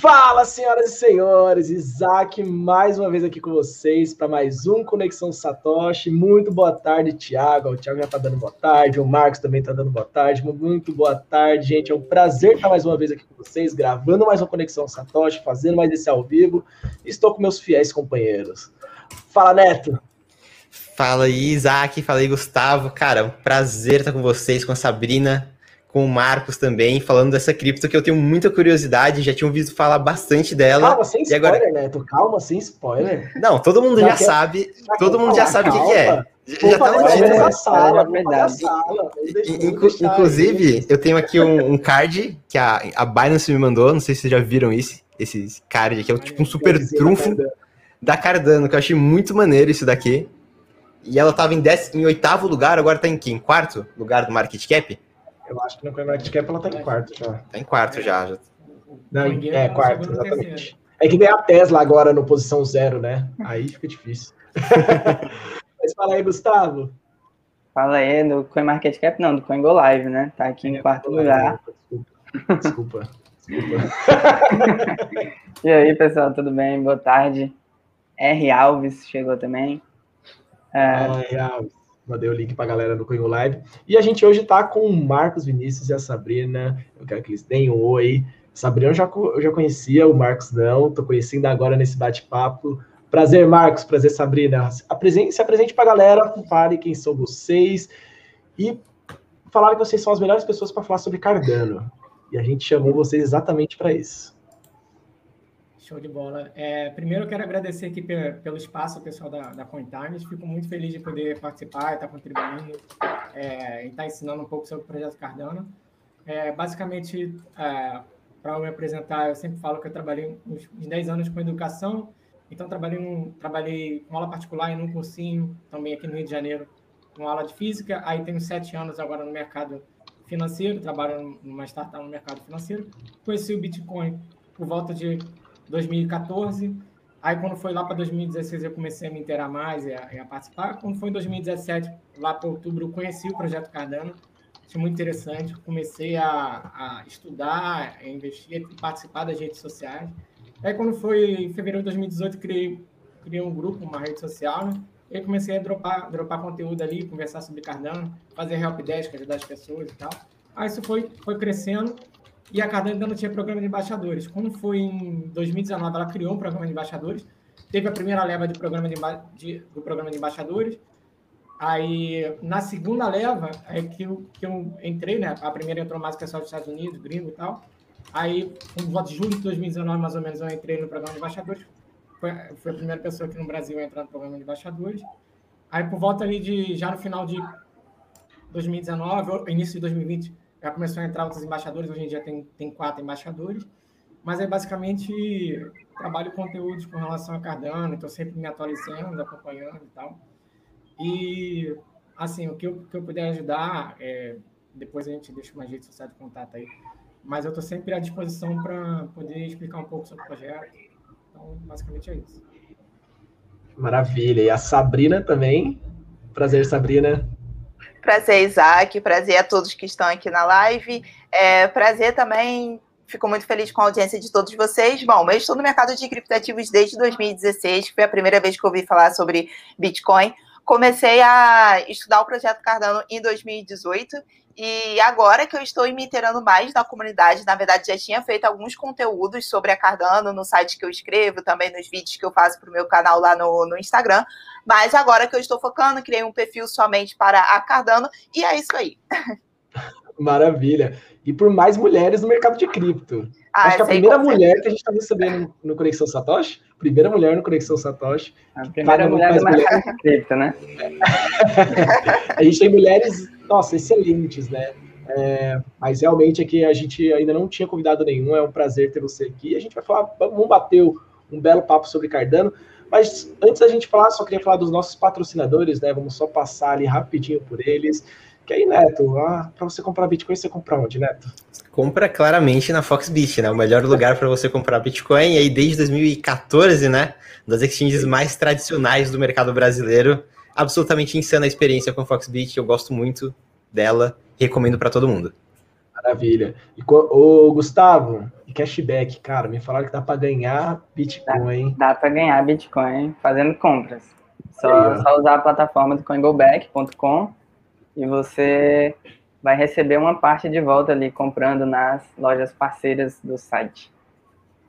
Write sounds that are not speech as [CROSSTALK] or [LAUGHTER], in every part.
Fala, senhoras e senhores, Isaac mais uma vez aqui com vocês para mais um Conexão Satoshi. Muito boa tarde, Thiago. O Thiago já está dando boa tarde, o Marcos também está dando boa tarde. Muito boa tarde, gente. É um prazer estar mais uma vez aqui com vocês, gravando mais uma Conexão Satoshi, fazendo mais esse ao vivo. Estou com meus fiéis companheiros. Fala, Neto. Fala aí, Isaac. Fala aí, Gustavo. Cara, um prazer estar com vocês, com a Sabrina com o Marcos também, falando dessa cripto que eu tenho muita curiosidade, já tinha ouvido falar bastante dela. Calma, sem spoiler, agora... Neto. Calma, sem spoiler. Não, todo mundo já, já sabe, já todo mundo já sabe o que, que, é. Já tá no título. Sala, Inclusive, eu tenho aqui um, um, card que a, a Binance me mandou, não sei se vocês já viram isso, esse card aqui, é tipo um super trunfo da Cardano, que eu achei muito maneiro isso daqui. E ela tava em, décimo, em oitavo lugar, agora tá em quem? Quarto lugar do market cap? Eu acho que no CoinMarketCap ela tá em quarto já. Tá em quarto já. já. Não, é, quarto, exatamente. É que ganhar a Tesla agora no posição zero, né? Aí fica difícil. [LAUGHS] Mas fala aí, Gustavo. Fala aí, do CoinMarketCap, não, do CoinGoLive, né? Tá aqui é, em quarto lugar. Desculpa. Desculpa. Desculpa. [LAUGHS] e aí, pessoal, tudo bem? Boa tarde. R. Alves chegou também. É... R. Alves. Mandei o link para a galera do Coinho Live. E a gente hoje está com o Marcos Vinícius e a Sabrina. Eu quero que eles deem um oi. Sabrina eu já, eu já conhecia, o Marcos não. Estou conhecendo agora nesse bate-papo. Prazer, Marcos. Prazer, Sabrina. Apresente, se apresente para a galera, fale quem são vocês. E falaram que vocês são as melhores pessoas para falar sobre Cardano. E a gente chamou vocês exatamente para isso. Show de bola. É, primeiro, eu quero agradecer aqui pelo espaço, pessoal da, da CoinTimes. Fico muito feliz de poder participar e estar contribuindo é, e estar ensinando um pouco sobre o projeto Cardano. É, basicamente, é, para me apresentar, eu sempre falo que eu trabalhei uns 10 anos com educação, então trabalhei, num, trabalhei com aula particular em um cursinho, também aqui no Rio de Janeiro, com aula de física. Aí tenho sete anos agora no mercado financeiro, trabalho numa startup no mercado financeiro. Conheci o Bitcoin por volta de 2014. Aí, quando foi lá para 2016, eu comecei a me inteirar mais e a, e a, participar. Quando foi em 2017, lá para outubro, eu conheci o projeto Cardano. Achei muito interessante. Comecei a, a estudar, a investir e participar das redes sociais. Aí, quando foi em fevereiro de 2018, criei, criei um grupo, uma rede social. Né? E aí comecei a dropar, dropar conteúdo ali, conversar sobre Cardano, fazer help desk, ajudar as pessoas e tal. Aí isso foi, foi crescendo e a Cardano ainda não tinha programa de embaixadores. Quando foi em 2019, ela criou um programa de embaixadores, teve a primeira leva de programa de, de, do programa de embaixadores. Aí, na segunda leva, é que eu, que eu entrei, né? A primeira entrou mais o pessoal dos Estados Unidos, gringo e tal. Aí, no voto de julho de 2019, mais ou menos, eu entrei no programa de embaixadores. Foi, foi a primeira pessoa aqui no Brasil a entrar no programa de embaixadores. Aí, por volta ali de, já no final de 2019, início de 2020, já começou a entrar outros embaixadores, hoje em dia tem, tem quatro embaixadores, mas é basicamente trabalho conteúdos com relação a Cardano, estou sempre me atualizando, acompanhando e tal. E, assim, o que eu, que eu puder ajudar, é, depois a gente deixa uma rede social de contato aí, mas eu estou sempre à disposição para poder explicar um pouco sobre o projeto. Então, basicamente é isso. Maravilha. E a Sabrina também. Prazer, Sabrina. Prazer, Isaac. Prazer a todos que estão aqui na live. É, prazer também. Fico muito feliz com a audiência de todos vocês. Bom, eu estou no mercado de criptativos desde 2016, que foi a primeira vez que eu ouvi falar sobre Bitcoin. Comecei a estudar o projeto Cardano em 2018 e agora que eu estou me inteirando mais na comunidade, na verdade já tinha feito alguns conteúdos sobre a Cardano no site que eu escrevo, também nos vídeos que eu faço para o meu canal lá no, no Instagram. Mas agora que eu estou focando, criei um perfil somente para a Cardano e é isso aí. [LAUGHS] Maravilha. E por mais mulheres no mercado de cripto. Ah, Acho que a primeira mulher que a gente está recebendo no Conexão Satoshi, primeira mulher no Conexão Satoshi. A primeira mulher no mercado de cripto, né? [LAUGHS] a gente tem mulheres nossa, excelentes, né? É, mas realmente aqui a gente ainda não tinha convidado nenhum, é um prazer ter você aqui. A gente vai falar, vamos bater um belo papo sobre Cardano. Mas antes da gente falar, só queria falar dos nossos patrocinadores, né? Vamos só passar ali rapidinho por eles. Que aí, Neto, ah, para você comprar Bitcoin, você compra onde, Neto? Compra claramente na Foxbit, né? O melhor lugar para você comprar Bitcoin. E aí, desde 2014, né? Das exchanges mais tradicionais do mercado brasileiro absolutamente insana a experiência com a Foxbit, eu gosto muito dela, recomendo para todo mundo. Maravilha. E o Gustavo, e cashback. Cara, me falaram que dá para ganhar Bitcoin. Dá, dá para ganhar Bitcoin fazendo compras. Só, só usar a plataforma do coingoback.com e você vai receber uma parte de volta ali comprando nas lojas parceiras do site.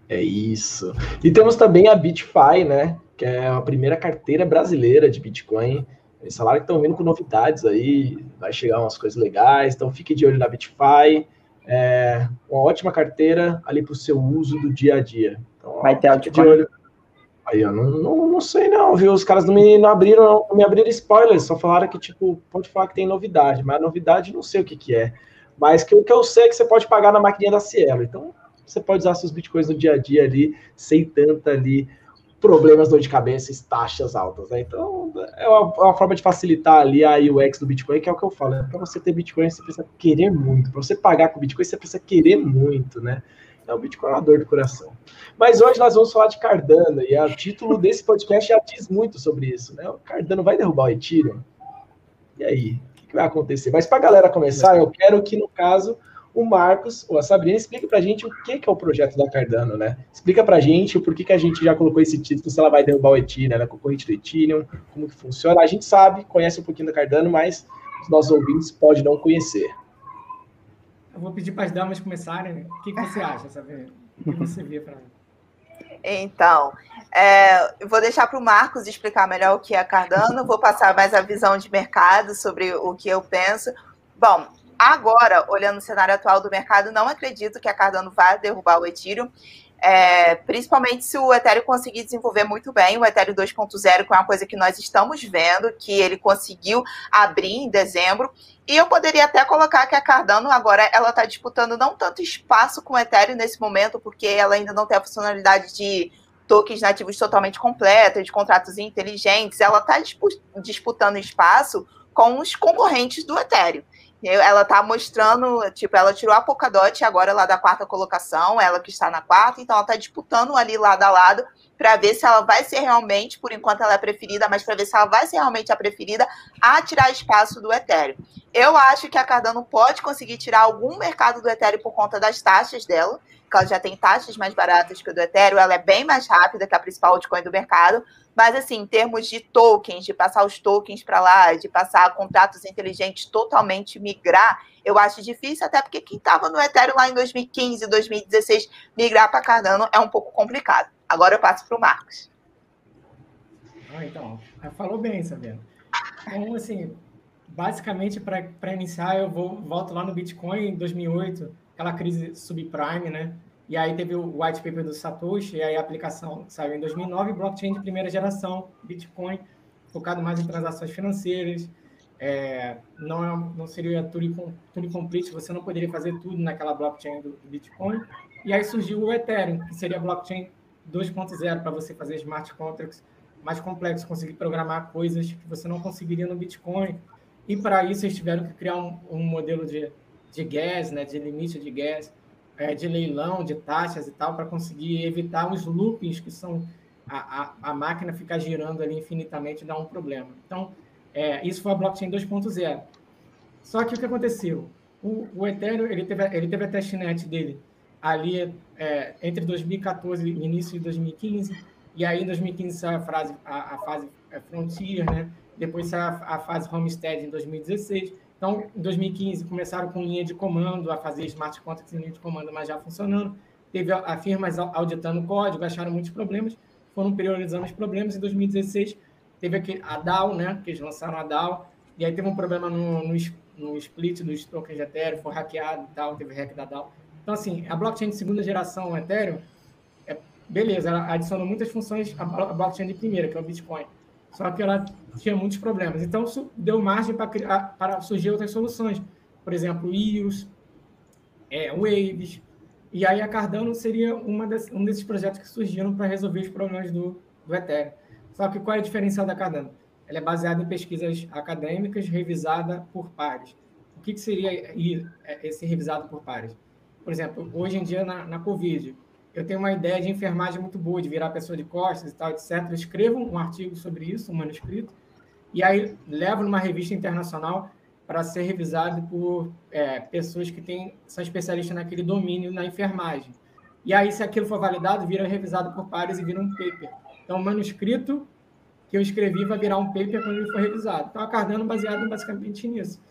É isso. E temos também a BitFi, né? Que é a primeira carteira brasileira de Bitcoin. Eles falaram que estão vindo com novidades aí, vai chegar umas coisas legais, então fique de olho na BitFi. É uma ótima carteira ali para o seu uso do dia a dia. Então, vai ter altcoin. De olho. Aí eu não, não, não, sei não, viu? Os caras não me não abriram, não me abriram spoilers, só falaram que, tipo, pode falar que tem novidade, mas a novidade não sei o que, que é. Mas que o que eu sei é que você pode pagar na maquininha da Cielo. Então, você pode usar seus bitcoins no dia a dia ali, sem tanta ali problemas, dor de cabeça e taxas altas, né? Então, é uma, é uma, forma de facilitar ali a UX do Bitcoin, que é o que eu falo, né? Para você ter Bitcoin, você precisa querer muito. Para você pagar com Bitcoin, você precisa querer muito, né? É o Bitcoin é uma dor do coração. Mas hoje nós vamos falar de Cardano, e o título desse podcast já diz muito sobre isso, né? O Cardano vai derrubar o Ethereum? E aí? O que vai acontecer? Mas para a galera começar, eu quero que, no caso, o Marcos ou a Sabrina explique para a gente o que, que é o projeto da Cardano, né? Explica para a gente o porquê que a gente já colocou esse título, se ela vai derrubar o Ethereum, ela é concorrente do Ethereum, como que funciona. A gente sabe, conhece um pouquinho da Cardano, mas os nossos ouvintes podem não conhecer. Eu vou pedir para as damas começarem. Né? O que, que você acha, Sabrina? O que você vê para então, é, eu vou deixar para o Marcos explicar melhor o que é Cardano, vou passar mais a visão de mercado sobre o que eu penso. Bom, Agora, olhando o cenário atual do mercado, não acredito que a Cardano vá derrubar o Ethereum. É, principalmente se o Ethereum conseguir desenvolver muito bem o Ethereum 2.0, que é uma coisa que nós estamos vendo, que ele conseguiu abrir em dezembro. E eu poderia até colocar que a Cardano agora ela está disputando não tanto espaço com o Ethereum nesse momento, porque ela ainda não tem a funcionalidade de tokens nativos totalmente completa, de contratos inteligentes. Ela está disputando espaço com os concorrentes do Ethereum. Ela tá mostrando, tipo, ela tirou a Polkadot agora lá da quarta colocação, ela que está na quarta, então ela tá disputando ali lado a lado para ver se ela vai ser realmente, por enquanto ela é preferida, mas para ver se ela vai ser realmente a preferida a tirar espaço do Ethereum. Eu acho que a Cardano pode conseguir tirar algum mercado do Ethereum por conta das taxas dela, que ela já tem taxas mais baratas que o do Ethereum, ela é bem mais rápida que a principal altcoin do mercado, mas, assim, em termos de tokens, de passar os tokens para lá, de passar contratos inteligentes totalmente migrar, eu acho difícil, até porque quem estava no Ethereum lá em 2015, 2016, migrar para Cardano é um pouco complicado. Agora eu passo para o Marcos. Ah, então, falou bem, Sabino. Então, assim, basicamente, para iniciar, eu vou volto lá no Bitcoin em 2008, aquela crise subprime, né? E aí teve o white paper do Satoshi, e aí a aplicação saiu em 2009, blockchain de primeira geração, Bitcoin, focado mais em transações financeiras. É, não, é, não seria tudo complete, você não poderia fazer tudo naquela blockchain do, do Bitcoin. E aí surgiu o Ethereum, que seria a blockchain 2.0 para você fazer smart contracts mais complexos, conseguir programar coisas que você não conseguiria no Bitcoin. E para isso eles tiveram que criar um, um modelo de, de gas, né, de limite de gas, é, de leilão, de taxas e tal, para conseguir evitar os loopings que são a, a, a, máquina ficar girando ali infinitamente e dar um problema. Então, é, isso foi a blockchain 2.0. Só que o que aconteceu? O, o Ethereum ele teve, ele teve a testnet dele ali é, entre 2014 e início de 2015, e aí em 2015 saiu a, frase, a, a fase é, Frontier, né? depois saiu a, a fase Homestead em 2016, então, em 2015, começaram com linha de comando, a fazer smart contracts em linha de comando, mas já funcionando. Teve a, firmas auditando o código, acharam muitos problemas, foram priorizando os problemas. Em 2016, teve a DAO, né, que eles lançaram a DAO, e aí teve um problema no, no, no split dos tokens de Ethereum, foi hackeado e tal, teve hack da DAO. Então, assim, a blockchain de segunda geração Ethereum, é, beleza, ela adicionou muitas funções à blockchain de primeira, que é o Bitcoin. Só que ela tinha muitos problemas. Então, deu margem para, para surgir outras soluções. Por exemplo, IOS, é, Waves. E aí a Cardano seria uma das, um desses projetos que surgiram para resolver os problemas do, do Ethereum. Só que qual é a diferença da Cardano? Ela é baseada em pesquisas acadêmicas, revisada por pares. O que, que seria é, esse revisado por pares? Por exemplo, hoje em dia na, na Covid, eu tenho uma ideia de enfermagem muito boa, de virar pessoa de costas e tal, etc. Eu escrevo um artigo sobre isso, um manuscrito, e aí levo numa revista internacional para ser revisado por é, pessoas que têm, são especialistas naquele domínio na enfermagem. e aí, se aquilo for validado, vira revisado por pares e vira um paper. Então, o manuscrito que eu escrevi vai virar um paper quando ele for revisado. Então, a Cardano é baseado basicamente nisso.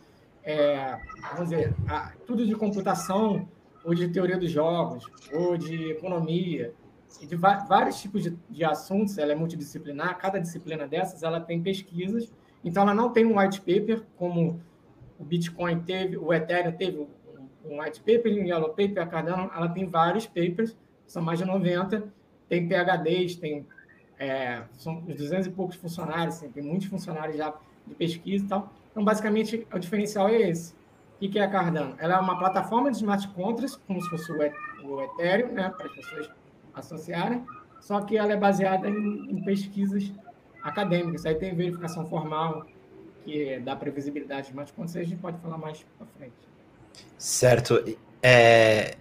É, vamos dizer, a, tudo de computação, ou de teoria dos jogos, ou de economia, e de vários tipos de, de assuntos, ela é multidisciplinar, cada disciplina dessas, ela tem pesquisas, então ela não tem um white paper, como o Bitcoin teve, o Ethereum teve um white paper, um yellow paper, a Cardano, ela tem vários papers, são mais de 90, tem PHDs, tem é, são uns 200 e poucos funcionários, assim, tem muitos funcionários já de pesquisa e tal. Então, basicamente, o diferencial é esse. O que é a Cardano? Ela é uma plataforma de smart contracts, como se fosse o Ethereum, né, para as pessoas associarem, só que ela é baseada em, em pesquisas acadêmicas. Aí tem verificação formal, que dá previsibilidade de smart contracts, a gente pode falar mais para frente. Certo. É,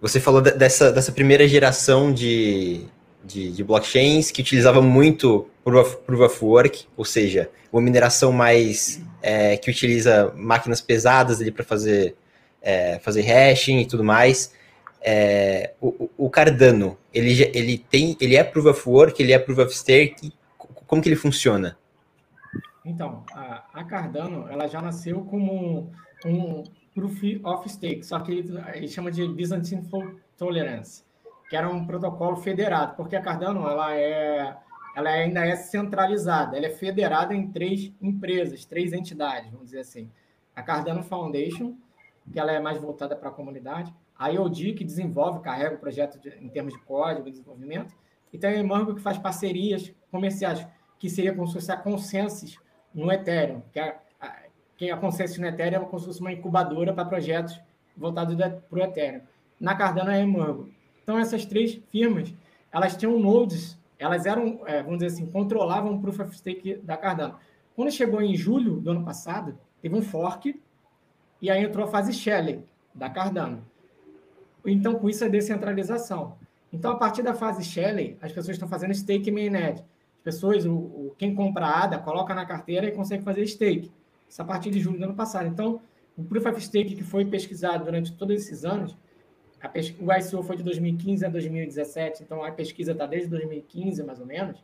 você falou dessa, dessa primeira geração de, de, de, blockchains que utilizava muito Proof of, Proof of Work, ou seja, uma mineração mais é, que utiliza máquinas pesadas ali para fazer, é, fazer hashing e tudo mais. É, o, o, Cardano, ele, ele, tem, ele é Proof of Work, ele é Proof of Stake, como que ele funciona? Então, a, a Cardano, ela já nasceu como um, um Proof of Stake, só que ele, ele chama de Byzantine Fault Tolerance, que era um protocolo federado, porque a Cardano ela é, ela ainda é centralizada, ela é federada em três empresas, três entidades, vamos dizer assim. A Cardano Foundation, que ela é mais voltada para a comunidade, a IOD, que desenvolve, carrega o projeto de, em termos de código e desenvolvimento, e tem a Emango, que faz parcerias comerciais, que seria como se fosse a Consensus no Ethereum, que é quem a Consensus no Ethereum é como se fosse uma incubadora para projetos voltados para o Ethereum. Na Cardano é a Emango. Então, essas três firmas, elas tinham nodes, elas eram, é, vamos dizer assim, controlavam o Proof of Stake da Cardano. Quando chegou em julho do ano passado, teve um fork, e aí entrou a fase Shelley, da Cardano. Então, com isso, é descentralização. Então, a partir da fase Shelley, as pessoas estão fazendo stake mainnet. As pessoas, o, o, quem compra a ADA, coloca na carteira e consegue fazer stake. Isso a partir de julho do ano passado. Então, o Proof of Stake que foi pesquisado durante todos esses anos, pes... o ICO foi de 2015 a 2017, então a pesquisa está desde 2015, mais ou menos.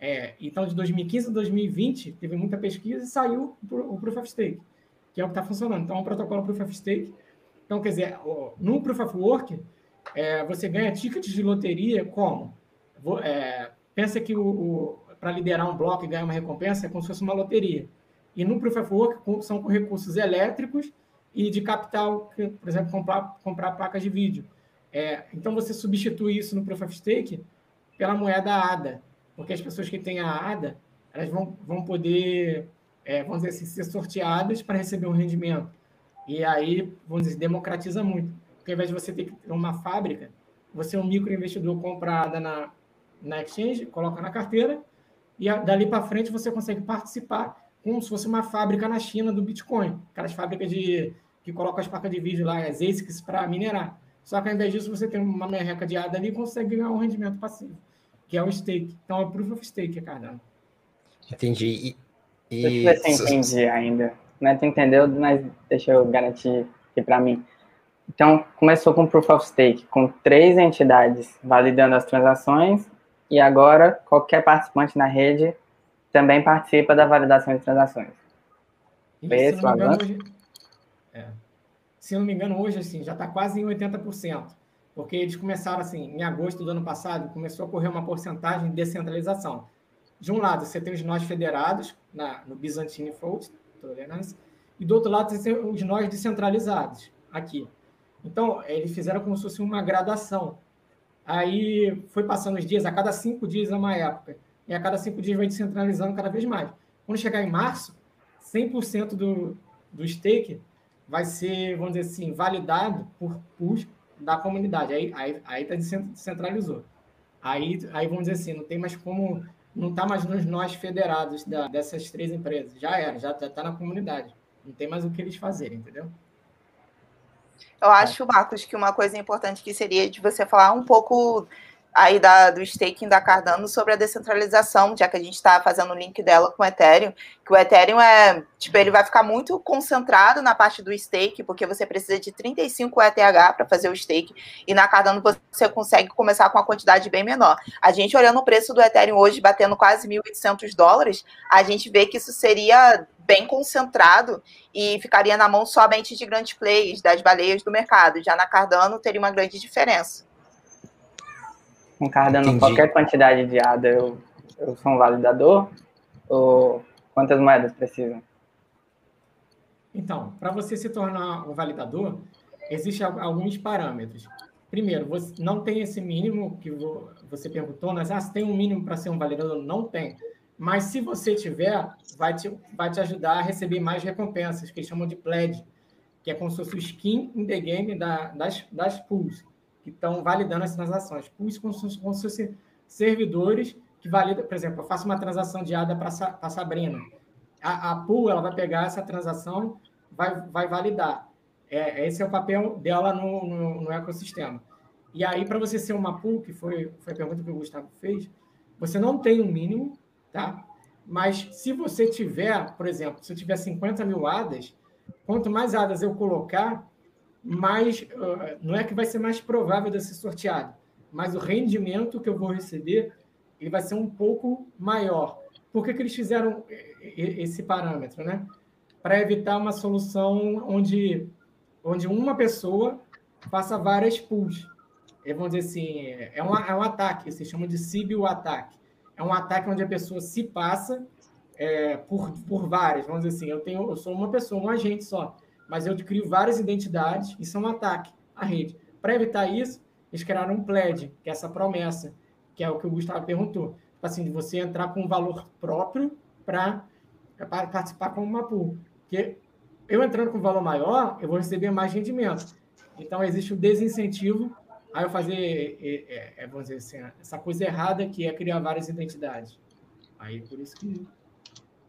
É, então, de 2015 a 2020, teve muita pesquisa e saiu o Proof of Stake, que é o que está funcionando. Então, é um protocolo Proof of Stake. Então, quer dizer, no Proof of Work, é, você ganha tickets de loteria como? É, pensa que o, o para liderar um bloco e ganhar uma recompensa é como se fosse uma loteria. E no Proof of Work são com recursos elétricos e de capital, por exemplo, comprar, comprar placas de vídeo. É, então, você substitui isso no Proof of Stake pela moeda ADA, porque as pessoas que têm a ADA, elas vão, vão poder, é, assim, ser sorteadas para receber um rendimento. E aí, vamos dizer, democratiza muito. Porque ao invés de você ter que ter uma fábrica, você, um microinvestidor, compra a ADA na, na exchange, coloca na carteira, e dali para frente você consegue participar como se fosse uma fábrica na China do Bitcoin. Aquelas fábricas de, que colocam as placas de vídeo lá, as ASICs, para minerar. Só que ao invés disso, você tem uma merreca de ADA ali e consegue ganhar um rendimento passivo, que é o stake. Então, é o Proof of Stake, Cardano. Entendi. E, e... Deixa eu ver se entendi ainda. Não é, tu entendeu, mas deixa eu garantir aqui para mim. Então, começou com Proof of Stake, com três entidades validando as transações, e agora qualquer participante na rede também participa da validação de transações. Isso, se, não engano, hoje, é, se não me engano, hoje assim, já está quase em 80%, porque eles começaram assim, em agosto do ano passado, começou a ocorrer uma porcentagem de descentralização. De um lado, você tem os nós federados, na, no Byzantine Fault, tolerância, e do outro lado, você tem os nós descentralizados, aqui. Então, eles fizeram como se fosse uma gradação. Aí foi passando os dias, a cada cinco dias é uma época e a cada cinco dias vai descentralizando cada vez mais. Quando chegar em março, 100% do, do stake vai ser, vamos dizer assim, validado por push da comunidade. Aí aí, aí tá descentralizou. Aí, aí vamos dizer assim, não tem mais como, não está mais nos nós federados da, dessas três empresas. Já era, já está na comunidade. Não tem mais o que eles fazerem, entendeu? Eu acho, Marcos, que uma coisa importante que seria de você falar um pouco aí da, do staking da Cardano sobre a descentralização, já que a gente está fazendo o link dela com o Ethereum, que o Ethereum é, tipo, ele vai ficar muito concentrado na parte do stake, porque você precisa de 35 ETH para fazer o stake, e na Cardano você consegue começar com uma quantidade bem menor. A gente olhando o preço do Ethereum hoje, batendo quase 1.800 dólares, a gente vê que isso seria bem concentrado e ficaria na mão somente de grandes players, das baleias do mercado. Já na Cardano teria uma grande diferença com Cardano Entendi. qualquer quantidade de ADA, eu, eu sou um validador? Ou quantas moedas precisam? Então, para você se tornar um validador, existem alguns parâmetros. Primeiro, você não tem esse mínimo que você perguntou, mas ah, se tem um mínimo para ser um validador? Não tem. Mas se você tiver, vai te, vai te ajudar a receber mais recompensas, que eles chamam de pledge, que é como se fosse o skin in the game da, das, das pools que estão validando as transações. Pools como se fossem servidores que validam, por exemplo, eu faço uma transação de ADA para a Sabrina. A, a pool ela vai pegar essa transação, vai, vai validar. É, esse é o papel dela no, no, no ecossistema. E aí, para você ser uma pool, que foi, foi a pergunta que o Gustavo fez, você não tem um mínimo, tá? Mas se você tiver, por exemplo, se eu tiver 50 mil ADAs, quanto mais ADAs eu colocar, mais uh, não é que vai ser mais provável de ser sorteado, mas o rendimento que eu vou receber ele vai ser um pouco maior. Por que, que eles fizeram esse parâmetro, né? Para evitar uma solução onde, onde uma pessoa faça várias pools. É, vamos dizer assim, é um, é um ataque, se chama de Sibyl ataque. É um ataque onde a pessoa se passa é, por, por várias. Vamos dizer assim, eu, tenho, eu sou uma pessoa, um agente só mas eu crio várias identidades e são um ataque à rede. Para evitar isso, eles criaram um pledge, que é essa promessa, que é o que o Gustavo perguntou. Tipo assim, de você entrar com um valor próprio para participar como uma pool. Porque eu entrando com um valor maior, eu vou receber mais rendimento. Então, existe o desincentivo a eu fazer, é, é, é vamos dizer assim, essa coisa errada que é criar várias identidades. Aí, por isso que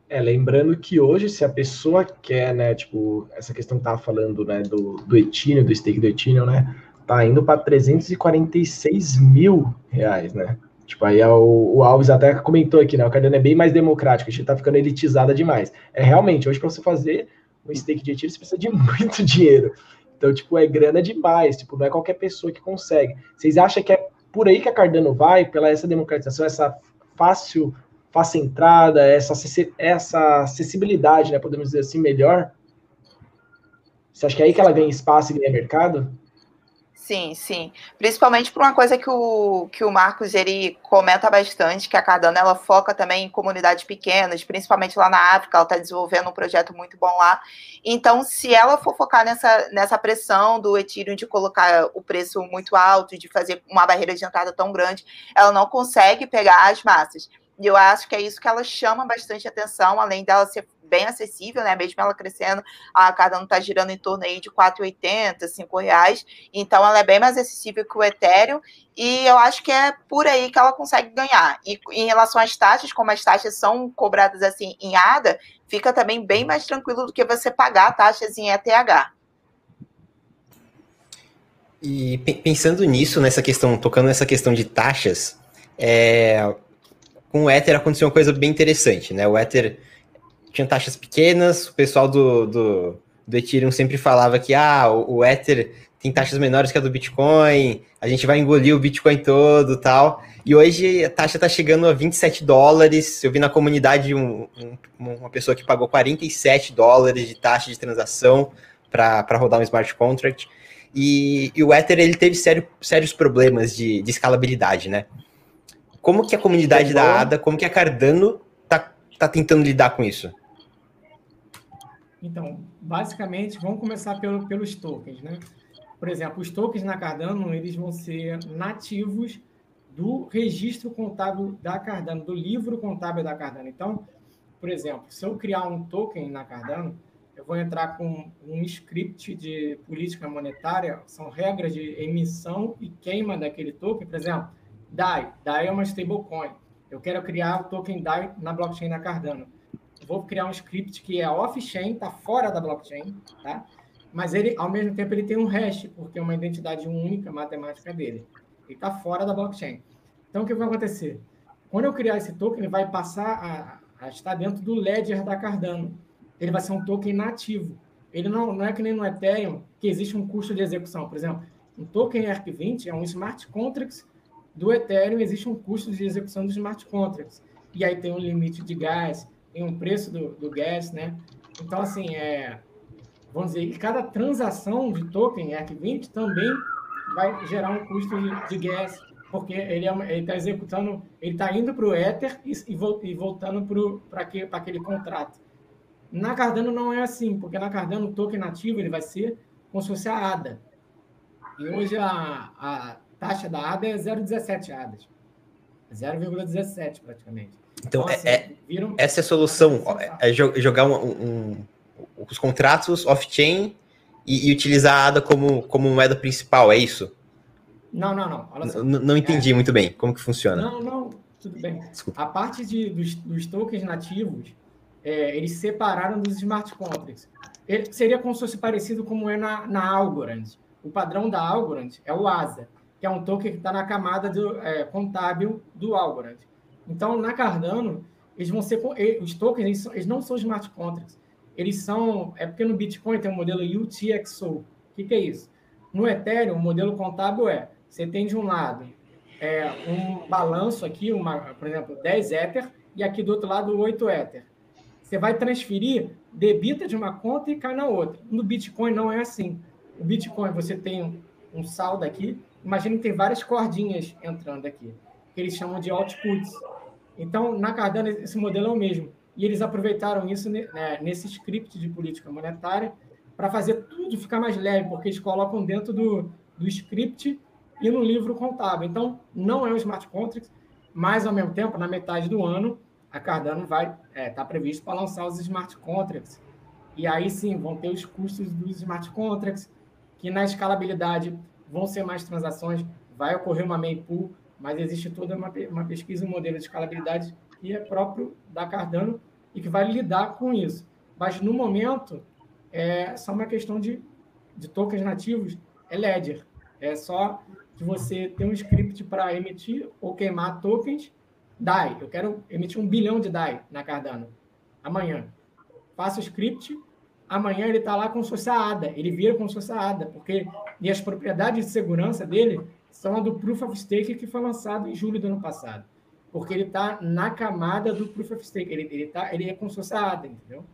é, lembrando que hoje, se a pessoa quer, né, tipo, essa questão que tava falando, né, do, do Ethereum, do stake do Ethereum, né, tá indo para 346 mil reais, né? Tipo, aí é o, o, Alves até comentou aqui, né, o Cardano é bem mais democrático, a gente tá ficando elitizada demais. É realmente, hoje para você fazer um stake de Ethereum, você precisa de [LAUGHS] muito dinheiro. Então, tipo, é grana demais, tipo, não é qualquer pessoa que consegue. Vocês acham que é por aí que a Cardano vai, pela essa democratização, essa fácil fácil entrada, essa, essa acessibilidade, né, podemos dizer assim, melhor? Você acha que é aí que ela ganha espaço e ganha mercado? Sim, sim. Principalmente por uma coisa que o, que o Marcos ele comenta bastante, que a Cardano ela foca também em comunidades pequenas, principalmente lá na África, ela está desenvolvendo um projeto muito bom lá. Então, se ela for focar nessa, nessa pressão do Ethereum de colocar o preço muito alto, de fazer uma barreira de entrada tão grande, ela não consegue pegar as massas. E eu acho que é isso que ela chama bastante atenção, além dela ser bem acessível, né? Mesmo ela crescendo, a Cardano está girando em torno aí de 4,80, 5 reais. Então ela é bem mais acessível que o Ethereum. E eu acho que é por aí que ela consegue ganhar. E em relação às taxas, como as taxas são cobradas assim em ADA, fica também bem mais tranquilo do que você pagar taxas em ETH. E pensando nisso, nessa questão, tocando nessa questão de taxas, é, com o Ether aconteceu uma coisa bem interessante, né? O Ether tinha taxas pequenas, o pessoal do, do, do Ethereum sempre falava que ah, o, o Ether tem taxas menores que a do Bitcoin, a gente vai engolir o Bitcoin todo tal. E hoje a taxa está chegando a 27 dólares. Eu vi na comunidade um, um, uma pessoa que pagou 47 dólares de taxa de transação para rodar um smart contract. E, e, o Ether ele teve sério, sérios problemas de, de escalabilidade, né? Como que a comunidade da ADA, como que a Cardano tá, tá tentando lidar com isso? Então, basicamente, vamos começar pelo, pelos tokens, né? Por exemplo, os tokens na Cardano, eles vão ser nativos do registro contábil da Cardano, do livro contábil da Cardano. Então, por exemplo, se eu criar um token na Cardano, eu vou entrar com um script de política monetária, são regras de emissão e queima daquele token, por exemplo, DAI. DAI é uma stablecoin. Eu quero criar o token DAI na blockchain da Cardano. Vou criar um script que é off-chain, está fora da blockchain, tá? Mas ele, ao mesmo tempo, ele tem um hash, porque é uma identidade única matemática dele. Ele está fora da blockchain. Então, o que vai acontecer? Quando eu criar esse token, ele vai passar a, a estar dentro do ledger da Cardano. Ele vai ser um token nativo. Ele não, não é que nem no Ethereum, que existe um custo de execução. Por exemplo, um token ERC20 é um smart contract do Ethereum, existe um custo de execução dos smart contracts. E aí tem um limite de gás, tem um preço do, do né? Então, assim, é, vamos dizer, cada transação de token ERC20 também vai gerar um custo de, de gás, porque ele é está executando, ele está indo para o Ether e, e, voltando para aquele contrato. Na Cardano não é assim, porque na Cardano o token nativo ele vai ser como se fosse a ADA. E hoje a, a taxa da ADA é 0,17 ADAs. 0,17 praticamente. Então, então assim, é, essa é a solução, é jogar um, um, os contratos off-chain e, e, utilizar a ADA como, como moeda principal, é isso? Não, não, não. não entendi é... muito bem como que funciona. Não, não, tudo bem. Desculpa. A parte de, dos, dos tokens nativos, é, eles separaram dos smart contracts. Ele seria como se fosse parecido como é na, na Algorand. O padrão da Algorand é o ASA, que é um token que está na camada do, é, contábil do Algorand. Então, na Cardano, eles vão ser os tokens, eles, eles, não são smart contracts. Eles são, é porque no Bitcoin tem o um modelo UTXO. O que, que é isso? No Ethereum, o modelo contábil é, você tem de um lado é, um balanço aqui, uma, por exemplo, 10 Ether, e aqui do outro lado 8 Ether. Você vai transferir, debita de uma conta e cai na outra. No Bitcoin não é assim. O Bitcoin, você tem um saldo aqui, imagina que tem várias cordinhas entrando aqui, que eles chamam de outputs. Então, na Cardano, esse modelo é o mesmo. E eles aproveitaram isso né, nesse script de política monetária para fazer tudo ficar mais leve, porque eles colocam dentro do, do script e no livro contábil. Então, não é um smart contract, mas, ao mesmo tempo, na metade do ano, a Cardano vai estar é, tá previsto para lançar os smart contracts. E aí sim, vão ter os custos dos smart contracts, que na escalabilidade vão ser mais transações, vai ocorrer uma mempool, mas existe toda uma, uma pesquisa, um modelo de escalabilidade que é próprio da Cardano e que vai lidar com isso. Mas, no momento, é só uma questão de, de tokens nativos, é Ledger. É só que você ter um script para emitir ou queimar tokens DAI, eu quero emitir um bilhão de DAI na Cardano. Amanhã. Faço o script, amanhã ele está lá com sua ADA, ele vira com sua ADA, porque e as propriedades de segurança dele são a do Proof of Stake que foi lançado em julho do ano passado. Porque ele está na camada do Proof of Stake, ele, ele, tá, ele é com sua ADA, entendeu?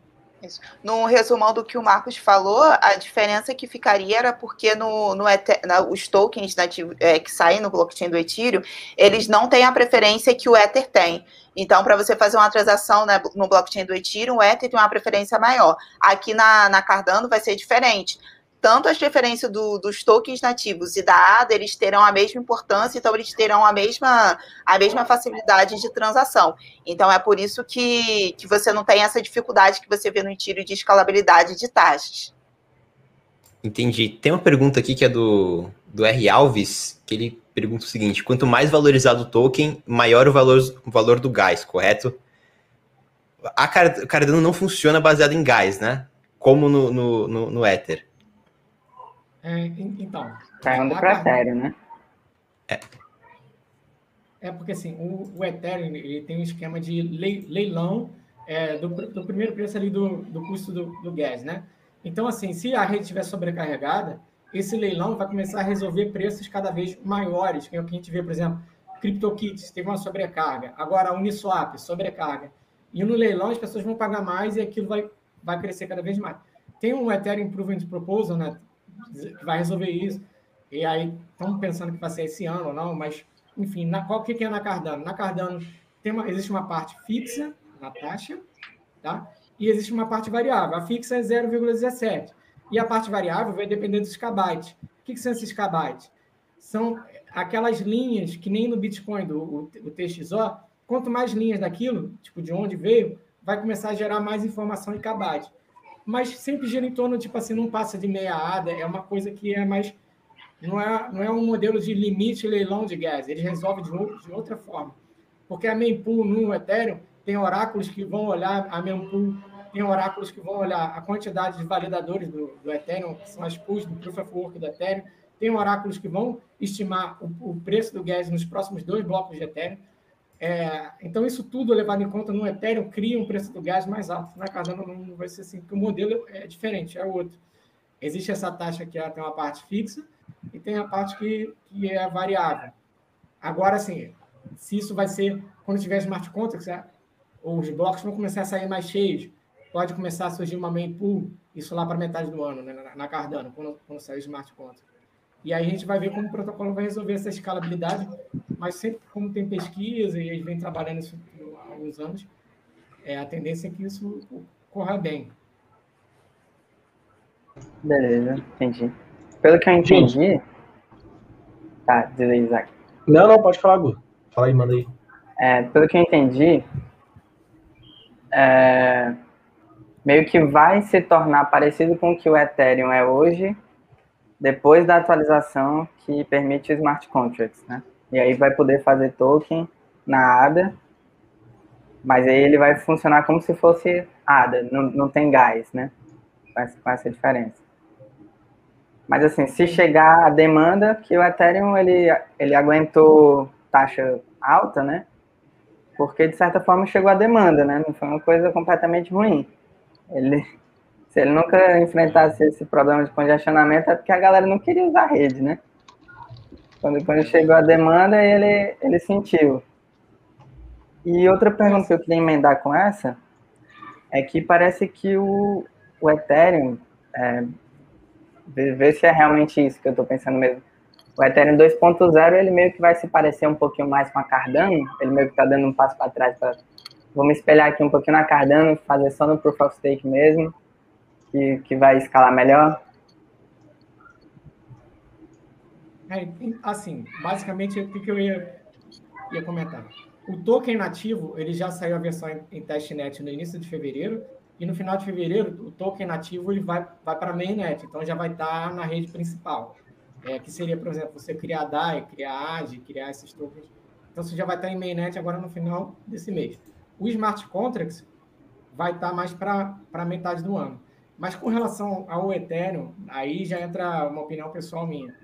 Isso. No resumão do que o Marcos falou, a diferença que ficaria era porque no, no na, os tokens nativo, é, que saem no blockchain do Ethereum, eles não têm a preferência que o Ether tem. Então, para você fazer uma transação né, no blockchain do Ethereum, o Ether tem uma preferência maior. Aqui na, na Cardano vai ser diferente tanto as preferências do, dos tokens nativos e da ADA, eles terão a mesma importância, então eles terão a mesma, a mesma facilidade de transação. Então é por isso que, que você não tem essa dificuldade que você vê no tiro de escalabilidade de taxas. Entendi. Tem uma pergunta aqui que é do, do R. Alves, que ele pergunta o seguinte: quanto mais valorizado o token, maior o valor, o valor do gás, correto? A Cardano não funciona baseado em gás, né? Como no, no, no, no Ether. É, então. Tá indo para Ethereum, né? É. É porque assim, o, o Ethereum ele tem um esquema de leilão é, do, do, primeiro preço ali do, do custo do, do gás, né? Então, assim, se a rede estiver sobrecarregada, esse leilão vai começar a resolver preços cada vez maiores, que é o que a gente vê, por exemplo, CryptoKitties teve uma sobrecarga, agora a Uniswap, sobrecarga. E no leilão as pessoas vão pagar mais e aquilo vai, vai crescer cada vez mais. Tem um Ethereum Improvement Proposal, né? Vai resolver isso. E aí estão pensando que vai ser esse ano ou não, mas, enfim, na, qual que é na Cardano? Na Cardano tem uma, existe uma parte fixa na taxa, tá? E existe uma parte variável. A fixa é 0,17. E a parte variável vai depender dos kbytes. O que, que são esses kbytes? São aquelas linhas que nem no Bitcoin, do, o, o TXO, quanto mais linhas daquilo, tipo de onde veio, vai começar a gerar mais informação em kbyte mas sempre gira em torno, tipo assim, não passa de meia ADA, é uma coisa que é mais. Não é, não é um modelo de limite leilão de gás, ele resolve de, outro, de outra forma. Porque a mempool no Ethereum tem oráculos que vão olhar a mempool, tem oráculos que vão olhar a quantidade de validadores do, do Ethereum, que são as pools do Proof of Work do Ethereum, tem oráculos que vão estimar o, o preço do gas nos próximos dois blocos de Ethereum. É, então, isso tudo levado em conta no Ethereum cria um preço do gás mais alto. Na Cardano não vai ser assim, porque o modelo é diferente, é outro. Existe essa taxa que tem uma parte fixa e tem a parte que, que é variável. Agora, assim, se isso vai ser, quando tiver smart contracts, é, os blocos vão começar a sair mais cheios, pode começar a surgir uma main pool, isso lá para metade do ano, né, na Cardano, quando, quando sair o smart contract. E aí a gente vai ver como o protocolo vai resolver essa escalabilidade, mas sempre como tem pesquisa e eles vêm trabalhando isso há alguns anos, é, a tendência é que isso corra bem. Beleza, entendi. Pelo que eu entendi. Tá, diz aí, Isaac. Não, não, pode falar, Gu. Fala aí, manda aí. É, pelo que eu entendi, é, meio que vai se tornar parecido com o que o Ethereum é hoje, depois da atualização que permite smart contracts, né? E aí vai poder fazer token na ADA, mas aí ele vai funcionar como se fosse ADA, não, não tem gás, né? Com essa diferença. Mas assim, se chegar a demanda, que o Ethereum ele, ele aguentou taxa alta, né? Porque de certa forma chegou a demanda, né? Não foi uma coisa completamente ruim. Ele, se ele nunca enfrentasse esse problema de congestionamento, é porque a galera não queria usar a rede, né? Quando, quando chegou a demanda, ele, ele sentiu. E outra pergunta que eu queria emendar com essa é que parece que o, o Ethereum, é, ver, se é realmente isso que eu estou pensando mesmo. O Ethereum 2.0, ele meio que vai se parecer um pouquinho mais com a Cardano, ele meio que está dando um passo para trás. Pra... Vou me espelhar aqui um pouquinho na Cardano, fazer só no Proof of Stake mesmo, que, que vai escalar melhor? É, assim, basicamente, o que eu ia, ia comentar? O token nativo, ele já saiu a versão em, em testnet no início de fevereiro, e no final de fevereiro, o token nativo ele vai, vai para a mainnet, então já vai estar tá na rede principal. É, que seria, por exemplo, você criar DAI, criar AD, criar esses tokens. Então, você já vai estar tá em mainnet agora no final desse mês. O smart contracts vai estar tá mais para metade do ano. Mas com relação ao Ethereum, aí já entra uma opinião pessoal minha.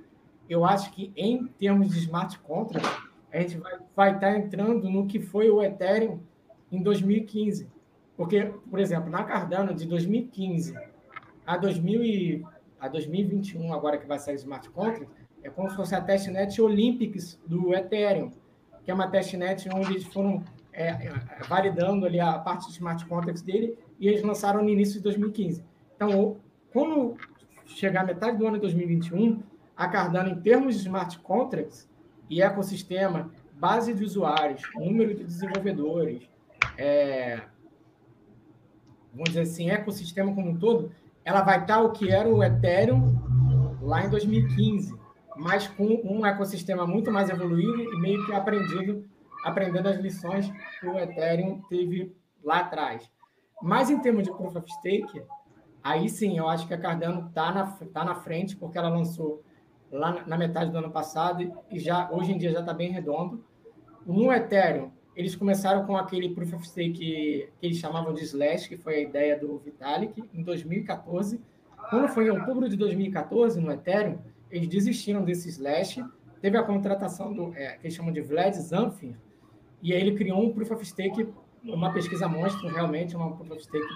Eu acho que em termos de smart contract, a gente vai, vai estar tá entrando no que foi o Ethereum em 2015. Porque, por exemplo, na Cardano de 2015 a, 2000 e, a 2021, agora que vai sair o smart contract, é como se fosse a testnet Olympics do Ethereum, que é uma testnet onde eles foram é, validando ali a parte de smart contracts dele e eles lançaram no início de 2015. Então, quando chegar metade do ano de 2021, a Cardano, em termos de smart contracts e ecossistema, base de usuários, número de desenvolvedores, é, vamos dizer assim, ecossistema como um todo, ela vai estar o que era o Ethereum lá em 2015, mas com um ecossistema muito mais evoluído e meio que aprendido, aprendendo as lições que o Ethereum teve lá atrás. Mas em termos de Proof of Stake, Aí sim, eu acho que a Cardano está na, tá na frente, porque ela lançou lá na metade do ano passado e já hoje em dia já está bem redondo. No Ethereum, eles começaram com aquele Proof of Stake que, eles chamavam de Slash, que foi a ideia do Vitalik, em 2014. Quando foi em outubro de 2014, no Ethereum, eles desistiram desse Slash, teve a contratação do é, que eles chamam de Vlad Zamfir, e aí ele criou um Proof of Stake, uma pesquisa monstro, realmente, uma Proof of Stake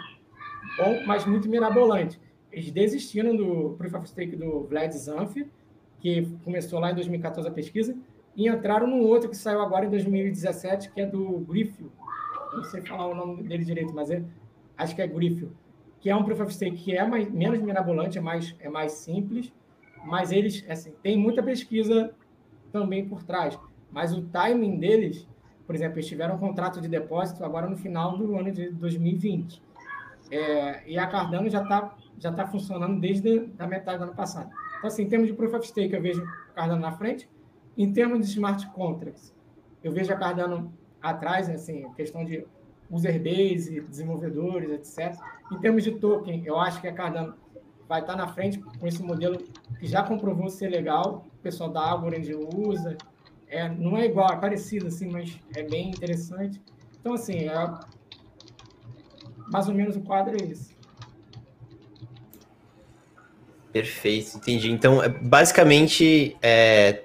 bom, mas muito mirabolante. Eles desistiram do Proof of Stake do Vlad Zanf, que começou lá em 2014 a pesquisa, e entraram num outro que saiu agora em 2017, que é do Griffith. Não sei falar o nome dele direito, mas é, acho que é Griffith, que é um Proof of Stake que é mais, menos mirabolante, é mais, é mais simples, mas eles, assim, tem muita pesquisa também por trás. Mas o timing deles, por exemplo, eles tiveram um contrato de depósito agora no final do ano de 2020. É, e a Cardano já está já tá funcionando desde a metade do ano passado. Então, assim, em termos de Proof of Stake, eu vejo Cardano na frente. Em termos de smart contracts, eu vejo a Cardano atrás, assim, questão de user base, desenvolvedores, etc. Em termos de token, eu acho que a Cardano vai estar na frente com esse modelo que já comprovou ser legal. O pessoal da Algorand usa. É, não é igual, é parecido, assim, mas é bem interessante. Então, assim, é, mais ou menos o quadro é esse. Perfeito, entendi. Então, é, basicamente, é,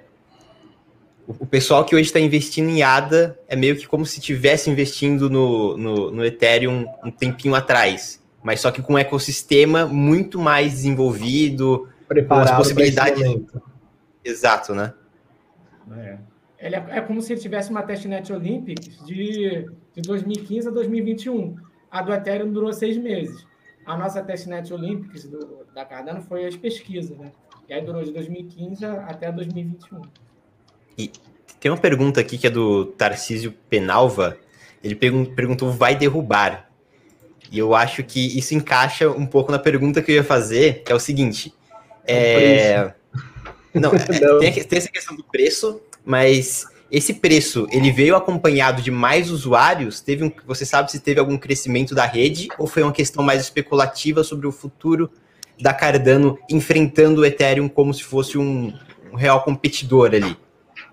o pessoal que hoje está investindo em ADA é meio que como se estivesse investindo no, no, no, Ethereum um tempinho atrás, mas só que com um ecossistema muito mais desenvolvido, Preparado com as possibilidades. Exato, né? É. Ele é, é, como se ele tivesse uma testnet Olympics de, de 2015 a 2021. A do Ethereum durou seis meses. A nossa testnet Olympics do, da Cardano foi as pesquisas, né? E aí durou de 2015 até 2021. E tem uma pergunta aqui que é do Tarcísio Penalva. Ele perguntou: vai derrubar? E eu acho que isso encaixa um pouco na pergunta que eu ia fazer, que é o seguinte. É... Não, é, [LAUGHS] Não. Tem, tem essa questão do preço, mas esse preço, ele veio acompanhado de mais usuários? Teve um, você sabe se teve algum crescimento da rede ou foi uma questão mais especulativa sobre o futuro da Cardano enfrentando o Ethereum como se fosse um, um real competidor ali?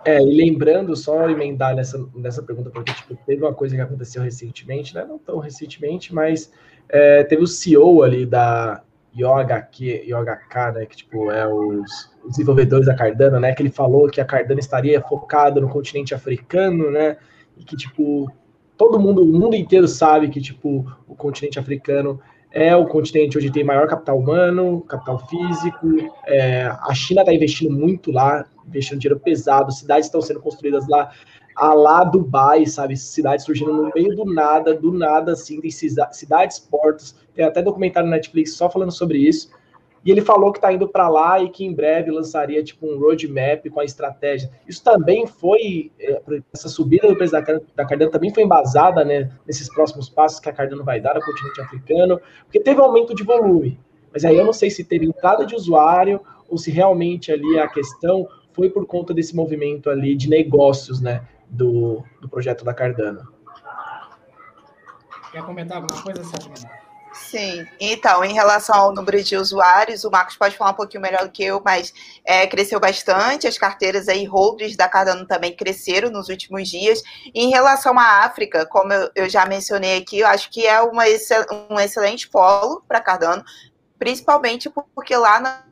É, e lembrando, só emendar nessa, nessa pergunta, porque tipo, teve uma coisa que aconteceu recentemente, né? não tão recentemente, mas é, teve o CEO ali da IOHQ, IOHK, né? Que tipo, é os os desenvolvedores da Cardano, né? Que ele falou que a Cardano estaria focada no continente africano, né? E que, tipo, todo mundo, o mundo inteiro sabe que, tipo, o continente africano é o continente onde tem maior capital humano, capital físico. É, a China está investindo muito lá, investindo dinheiro pesado, cidades estão sendo construídas lá, a lá Dubai, sabe? Cidades surgindo no meio do nada, do nada, assim, tem cidades, portos. Tem até documentário na Netflix só falando sobre isso. E ele falou que está indo para lá e que em breve lançaria tipo um roadmap com a estratégia. Isso também foi, é, essa subida do preço da, da Cardano também foi embasada né, nesses próximos passos que a Cardano vai dar no continente africano, porque teve aumento de volume. Mas aí eu não sei se teve entrada de usuário ou se realmente ali a questão foi por conta desse movimento ali de negócios né, do, do projeto da Cardano. Quer comentar alguma coisa, Sabrina? Sim, então, em relação ao número de usuários, o Marcos pode falar um pouquinho melhor do que eu, mas é, cresceu bastante, as carteiras aí, holders da Cardano também cresceram nos últimos dias. E em relação à África, como eu, eu já mencionei aqui, eu acho que é uma, um excelente polo para Cardano, principalmente porque lá na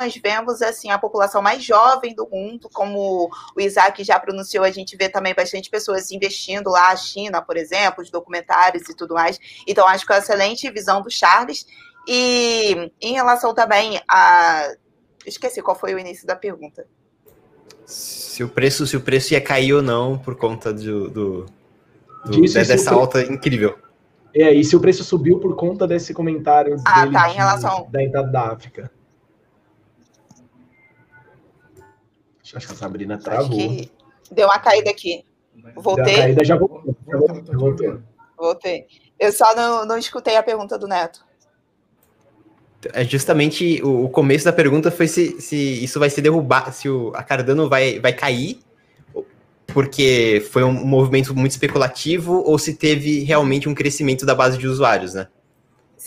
nós vemos assim a população mais jovem do mundo, como o Isaac já pronunciou, a gente vê também bastante pessoas investindo lá, a China, por exemplo, os documentários e tudo mais. Então, acho que é uma excelente visão do Charles. E em relação também a. Esqueci qual foi o início da pergunta. Se o preço, se o preço ia cair ou não por conta do, do, do Disso, dessa alta incrível. É, e se o preço subiu por conta desse comentário ah, tá, em relação... da entrada da África. Acho que a Sabrina travou. Acho que deu uma caída aqui. Voltei. Deu uma caída, já voltou, Voltei. Eu só não, não escutei a pergunta do Neto. É justamente o, começo da pergunta foi se, se isso vai ser derrubado, se o, a Cardano vai, vai cair, porque foi um movimento muito especulativo, ou se teve realmente um crescimento da base de usuários, né?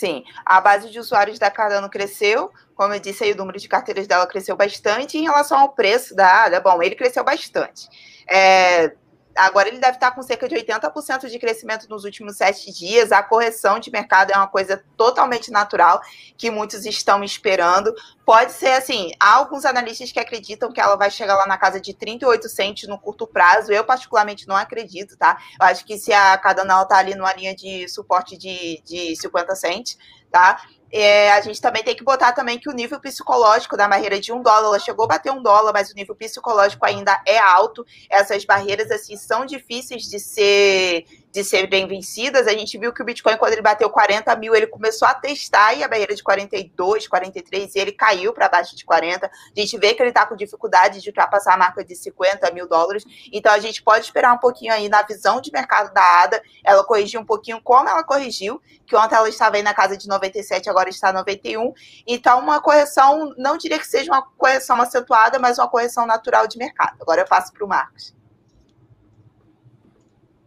Sim, a base de usuários da Cardano cresceu, como eu disse aí, o número de carteiras dela cresceu bastante. Em relação ao preço da ADA, bom, ele cresceu bastante. É, agora ele deve estar com cerca de 80% de crescimento nos últimos sete dias. A correção de mercado é uma coisa totalmente natural que muitos estão esperando. Pode ser assim, há alguns analistas que acreditam que ela vai chegar lá na casa de 38 centes no curto prazo. Eu, particularmente, não acredito, tá? Eu acho que se a Cardano está ali numa linha de suporte de, de 50 centes, tá? É, a gente também tem que botar também que o nível psicológico da barreira de um dólar, ela chegou a bater um dólar, mas o nível psicológico ainda é alto. Essas barreiras, assim, são difíceis de ser de serem vencidas. A gente viu que o Bitcoin, quando ele bateu 40 mil, ele começou a testar e a barreira de 42, 43, e ele caiu para baixo de 40. A gente vê que ele está com dificuldade de ultrapassar a marca de 50 mil dólares. Então, a gente pode esperar um pouquinho aí na visão de mercado da ADA, ela corrigiu um pouquinho como ela corrigiu, que ontem ela estava aí na casa de 97, agora está 91. Então, uma correção, não diria que seja uma correção acentuada, mas uma correção natural de mercado. Agora eu passo para o Marcos.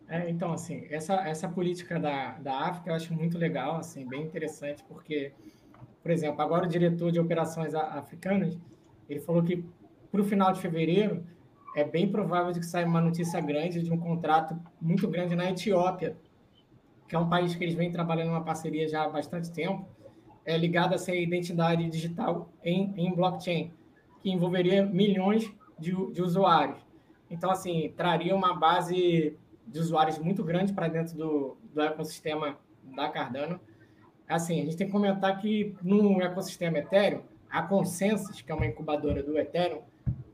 É, então, assim, essa, essa política da, da África eu acho muito legal, assim, bem interessante, porque, por exemplo, agora o diretor de operações africanas, ele falou que para o final de fevereiro é bem provável de que saia uma notícia grande de um contrato muito grande na Etiópia, que é um país que eles vêm trabalhando uma parceria já há bastante tempo, é, ligada a essa identidade digital em, em blockchain, que envolveria milhões de, de usuários. Então, assim, traria uma base de usuários muito grande para dentro do, do ecossistema da Cardano. Assim, a gente tem que comentar que no ecossistema Ethereum, a Consensus, que é uma incubadora do Ethereum,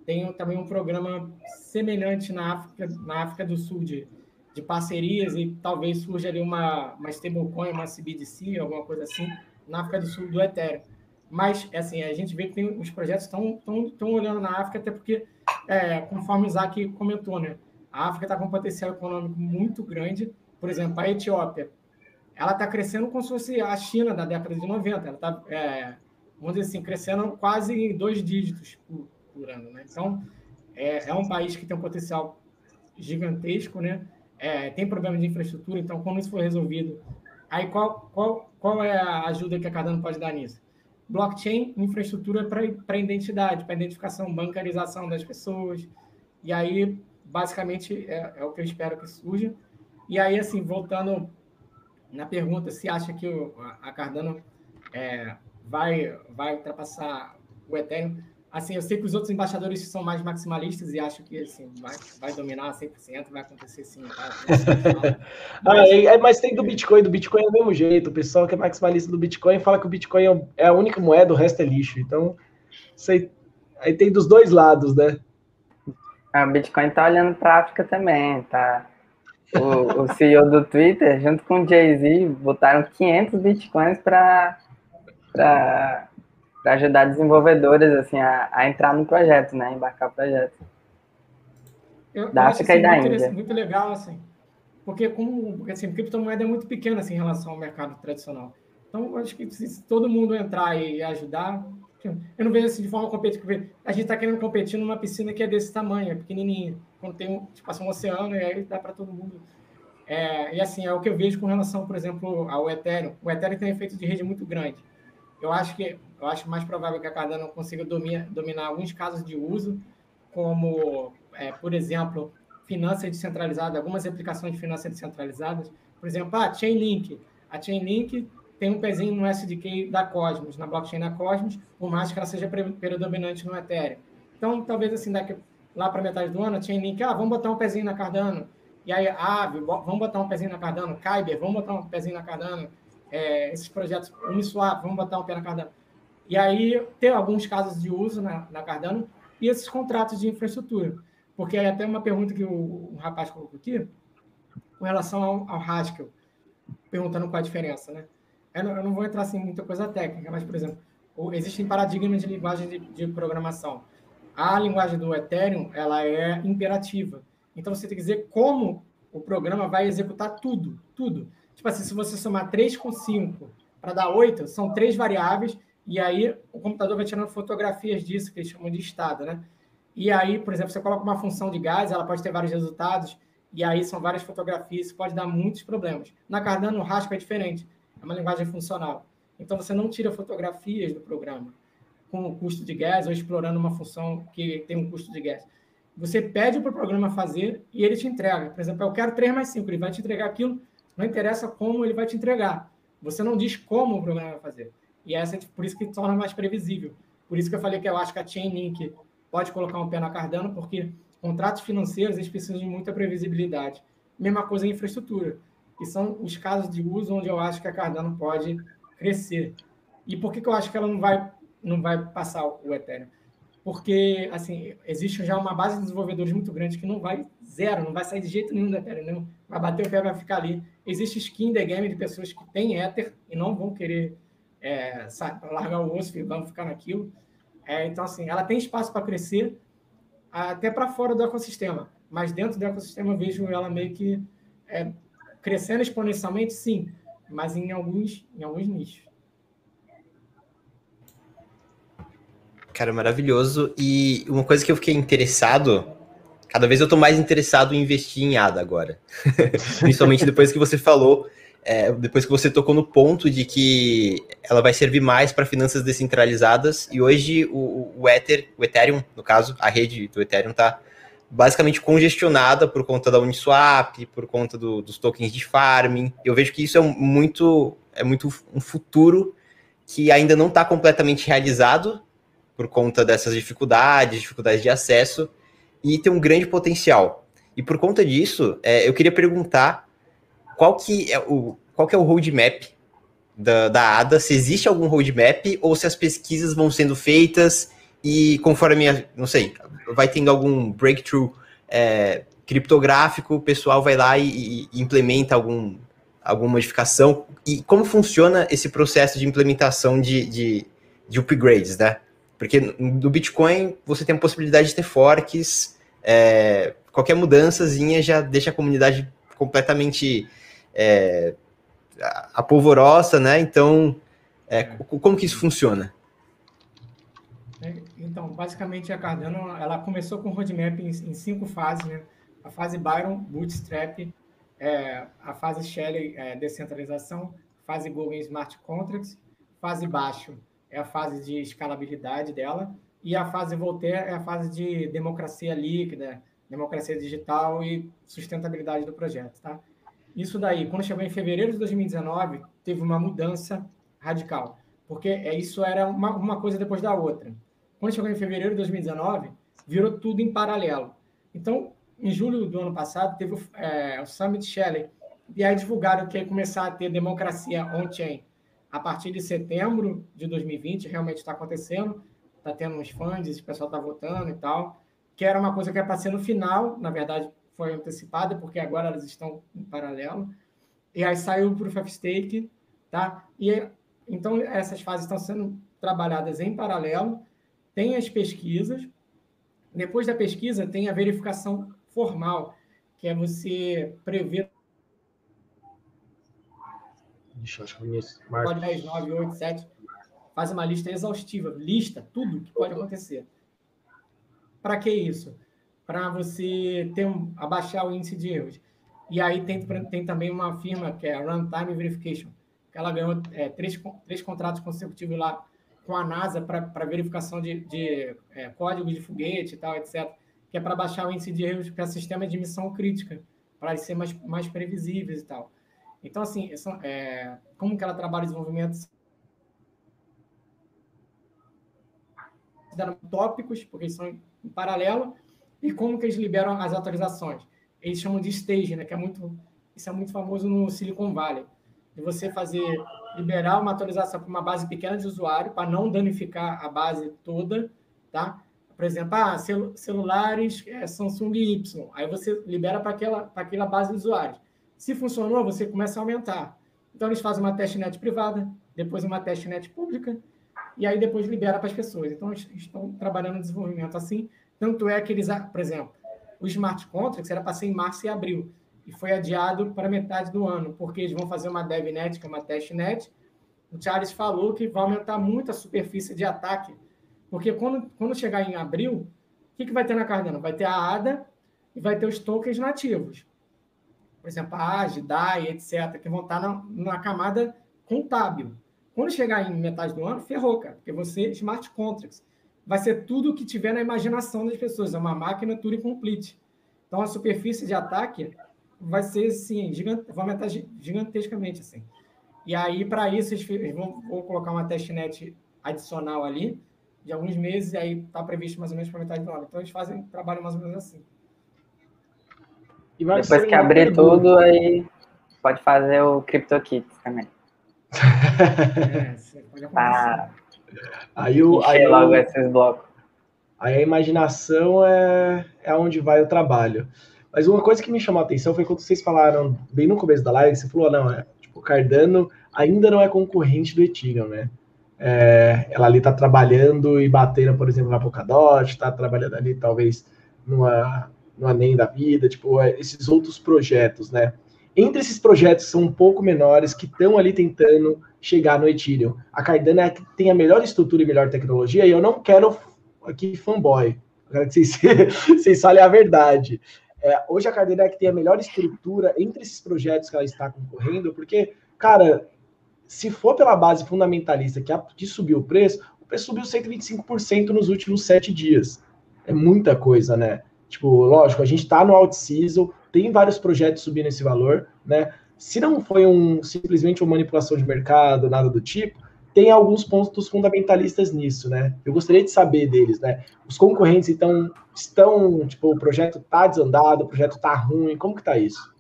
tem também um programa semelhante na África, na África do Sul de, de parcerias e talvez surja ali uma, uma stablecoin, uma CBDC, alguma coisa assim, na África do Sul do Ethereum. Mas, assim, a gente vê que tem, os projetos estão olhando na África, até porque, é, conforme o Isaac comentou, né? A África está com um potencial econômico muito grande. Por exemplo, a Etiópia, ela está crescendo como se fosse a China da década de 90. Ela está, é, vamos dizer assim, crescendo quase em dois dígitos por, por ano, né? Então, é, é, um país que tem um potencial gigantesco, né? É, tem problema de infraestrutura, então, quando isso for resolvido, aí qual, qual, qual é a ajuda que a Cardano pode dar nisso? Blockchain, infraestrutura para identidade, para identificação, bancarização das pessoas. E aí, basicamente, é, é, o que eu espero que surja. E aí, assim, voltando na pergunta, se acha que o, a Cardano é, vai, vai ultrapassar o Ethereum, Assim, eu sei que os outros embaixadores são mais maximalistas e acho que assim, vai, vai dominar 100%, vai acontecer sim. Tá? [LAUGHS] ah, é, mas tem do Bitcoin, do Bitcoin é do mesmo jeito. O pessoal que é maximalista do Bitcoin fala que o Bitcoin é, é a única moeda, o resto é lixo. Então, sei, aí tem dos dois lados, né? Ah, o Bitcoin tá olhando para a África também, tá? O, o CEO do Twitter, junto com o Jay-Z, botaram 500 Bitcoins para ajudar desenvolvedores assim a, a, entrar no projeto, né, embarcar o projeto. Eu, da África e da Índia. Muito legal assim, porque como porque, assim, criptomoeda é muito pequena assim, em relação ao mercado tradicional. Então, eu acho que se todo mundo entrar e ajudar, eu não vejo assim de forma competitiva. A gente está querendo competir numa piscina que é desse tamanho, é pequenininha, quando tem um, tipo, assim, um oceano e aí dá para todo mundo. É, e assim, é o que eu vejo com relação, por exemplo, ao Ethereum. O Ethereum tem um efeito de rede muito grande. Eu acho que eu acho mais provável que a Cardano consiga dominar, alguns casos de uso, como, é, por exemplo, finanças descentralizadas, algumas aplicações de finanças descentralizadas. Por exemplo, a Chainlink. A Chainlink tem um pezinho no SDK da Cosmos, na blockchain da Cosmos, por mais que ela seja predominante no Ethereum. Então, talvez assim, daqui lá para metade do ano, a Chainlink, ah, vamos botar um pezinho na Cardano. E aí, Aave, vamos botar um pezinho na Cardano. Kyber, vamos botar um pezinho na Cardano. É, esses projetos Uniswap, vamos botar um pé na Cardano. E aí tem alguns casos de uso na, na Cardano e esses contratos de infraestrutura. Porque é até uma pergunta que o, o rapaz colocou aqui, com relação ao, ao Haskell, perguntando qual a diferença, né? Eu não, eu não vou entrar assim muita coisa técnica, mas, por exemplo, existem paradigmas de linguagem de, de, programação. A linguagem do Ethereum, ela é imperativa. Então, você tem que dizer como o programa vai executar tudo, tudo. Tipo assim, se você somar 3 com 5 para dar 8, são três variáveis e aí o computador vai tirando fotografias disso, que eles chamam de estado, né? E aí, por exemplo, você coloca uma função de gás, ela pode ter vários resultados, e aí são várias fotografias, isso pode dar muitos problemas. Na Cardano, o Haskell é diferente, é uma linguagem funcional. Então, você não tira fotografias do programa com o custo de gás ou explorando uma função que tem um custo de gás. Você pede para o programa fazer e ele te entrega. Por exemplo, eu quero 3 mais 5, ele vai te entregar aquilo, não interessa como ele vai te entregar. Você não diz como o programa vai fazer. E essa é por isso que torna mais previsível. Por isso que eu falei que eu acho que a Chainlink pode colocar um pé na Cardano, porque contratos financeiros eles precisam de muita previsibilidade. Mesma coisa em infraestrutura, que são os casos de uso onde eu acho que a Cardano pode crescer. E por que, que eu acho que ela não vai, não vai passar o Ethereum? Porque, assim, existe já uma base de desenvolvedores muito grande que não vai zero, não vai sair de jeito nenhum do Ethereum, não. vai bater o pé, vai ficar ali. Existe skin the game de pessoas que têm Ether e não vão querer é, largar o osso e vamos ficar naquilo. É, então, assim, ela tem espaço para crescer até para fora do ecossistema, mas dentro do ecossistema eu vejo ela meio que é, crescendo exponencialmente, sim, mas em alguns, em alguns nichos. Cara, maravilhoso. E uma coisa que eu fiquei interessado, cada vez eu tô mais interessado em investir em ADA agora. [LAUGHS] Principalmente depois que você falou é, depois que você tocou no ponto de que ela vai servir mais para finanças descentralizadas e hoje o, o, Ether, o Ethereum, no caso, a rede do Ethereum está basicamente congestionada por conta da Uniswap, por conta do, dos tokens de farming. Eu vejo que isso é muito, é muito um futuro que ainda não está completamente realizado por conta dessas dificuldades, dificuldades de acesso, e tem um grande potencial. E por conta disso, é, eu queria perguntar qual que é o, qual que é o roadmap da, da ADA, se existe algum roadmap ou se as pesquisas vão sendo feitas e conforme, a, não sei, vai tendo algum breakthrough é, criptográfico, o pessoal vai lá e, e, implementa algum, alguma modificação. E como funciona esse processo de implementação de, de, de upgrades, né? Porque no Bitcoin você tem a possibilidade de ter forks, é, qualquer mudançazinha já deixa a comunidade completamente é, apolvorosa, né? Então, é, como que isso funciona? Basicamente a Cardano ela começou com o roadmap em, em cinco fases, né? A fase Byron, Bootstrap, é, a fase Shelley, é, descentralização, fase Go em Smart Contracts, fase baixo é a fase de escalabilidade dela, e a fase Voltaire é a fase de democracia líquida, democracia digital e sustentabilidade do projeto, tá? Isso daí, quando chegou em fevereiro de 2019, teve uma mudança radical, porque é, isso era uma, uma coisa depois da outra. Quando chegou em fevereiro de 2019, virou tudo em paralelo. Então, em julho do ano passado, teve o, é, o Summit Shelley, e aí divulgaram que ia começar a ter democracia on-chain. A partir de setembro de 2020, realmente está acontecendo, está tendo uns funds, o pessoal está votando e tal, que era uma coisa que era para ser no final, na verdade foi antecipada, porque agora elas estão em paralelo, e aí saiu o Proof of Stake, tá? E então essas fases estão sendo trabalhadas em paralelo, tem as pesquisas, depois da pesquisa tem a verificação formal, que é você prever. Deixa eu acho que. Pode 10, 9, 8, 7. Faz uma lista exaustiva, lista tudo que pode acontecer. Para que isso? Para você ter um, abaixar o índice de erros. E aí tem, tem também uma firma que é a Runtime Verification, que ela ganhou é, três, três contratos consecutivos lá com a NASA para verificação de, de é, códigos de foguete e tal, etc que é para baixar o índice de erros para sistema de missão crítica, para ser mais, mais previsíveis e tal. Então, assim, é, como que ela trabalha o desenvolvimento tópicos, porque eles são em paralelo, e como que eles liberam as atualizações. Eles chamam de stage, né, que é muito, isso é muito famoso no Silicon Valley, de você fazer, liberar uma atualização para uma base pequena de usuário, para não danificar a base toda, tá? Por exemplo, ah, cel celulares é Samsung Y. Aí você libera para aquela, aquela base de usuários. Se funcionou, você começa a aumentar. Então, eles fazem uma testnet privada, depois uma testnet pública, e aí depois libera para as pessoas. Então, eles estão trabalhando no desenvolvimento assim. Tanto é que eles, por exemplo, o smart contracts era para ser em março e abril, e foi adiado para metade do ano, porque eles vão fazer uma devnet, que é uma testnet. O Charles falou que vai aumentar muito a superfície de ataque porque quando, quando chegar em abril, o que, que vai ter na Cardano? Vai ter a ADA e vai ter os tokens nativos. Por exemplo, a AGE, DAI, etc., que vão estar na, na camada contábil. Quando chegar em metade do ano, ferrou, cara, porque você, smart contracts, vai ser tudo o que tiver na imaginação das pessoas, é uma máquina Turing complete. Então, a superfície de ataque vai ser, assim, gigante, vai aumentar gigantescamente, assim. E aí, para isso, eles vão, vão colocar uma testnet adicional ali, de alguns meses, e aí está previsto mais ou menos para metade do ano. Então, eles fazem trabalho mais ou menos assim. Depois que abrir pergunta. tudo, aí pode fazer o CryptoKit também. é, pode ah, aí o, aí logo esses blocos. Aí a imaginação é, é onde vai o trabalho. Mas uma coisa que me chamou a atenção foi quando vocês falaram, bem no começo da live, você falou, não, é, tipo, Cardano ainda não é concorrente do Ethereum, né? É, ela ali está trabalhando e batendo, por exemplo, na Polkadot, está trabalhando ali talvez numa, numa NEM da vida, tipo, é, esses outros projetos, né? Entre esses projetos são um pouco menores que estão ali tentando chegar no Ethereum. A Cardano é que tem a melhor estrutura e melhor tecnologia, e eu não quero aqui fanboy. Eu quero que vocês, [LAUGHS] vocês falem a verdade. É, hoje a Cardano é a que tem a melhor estrutura entre esses projetos que ela está concorrendo, porque, cara, se for pela base fundamentalista que, que subiu o preço, o preço subiu 125% nos últimos sete dias. É muita coisa, né? Tipo, lógico, a gente está no out season, tem vários projetos subindo esse valor, né? Se não foi um simplesmente uma manipulação de mercado, nada do tipo, tem alguns pontos fundamentalistas nisso, né? Eu gostaria de saber deles, né? Os concorrentes, então, estão, tipo, o projeto tá desandado, o projeto tá ruim, como que tá isso?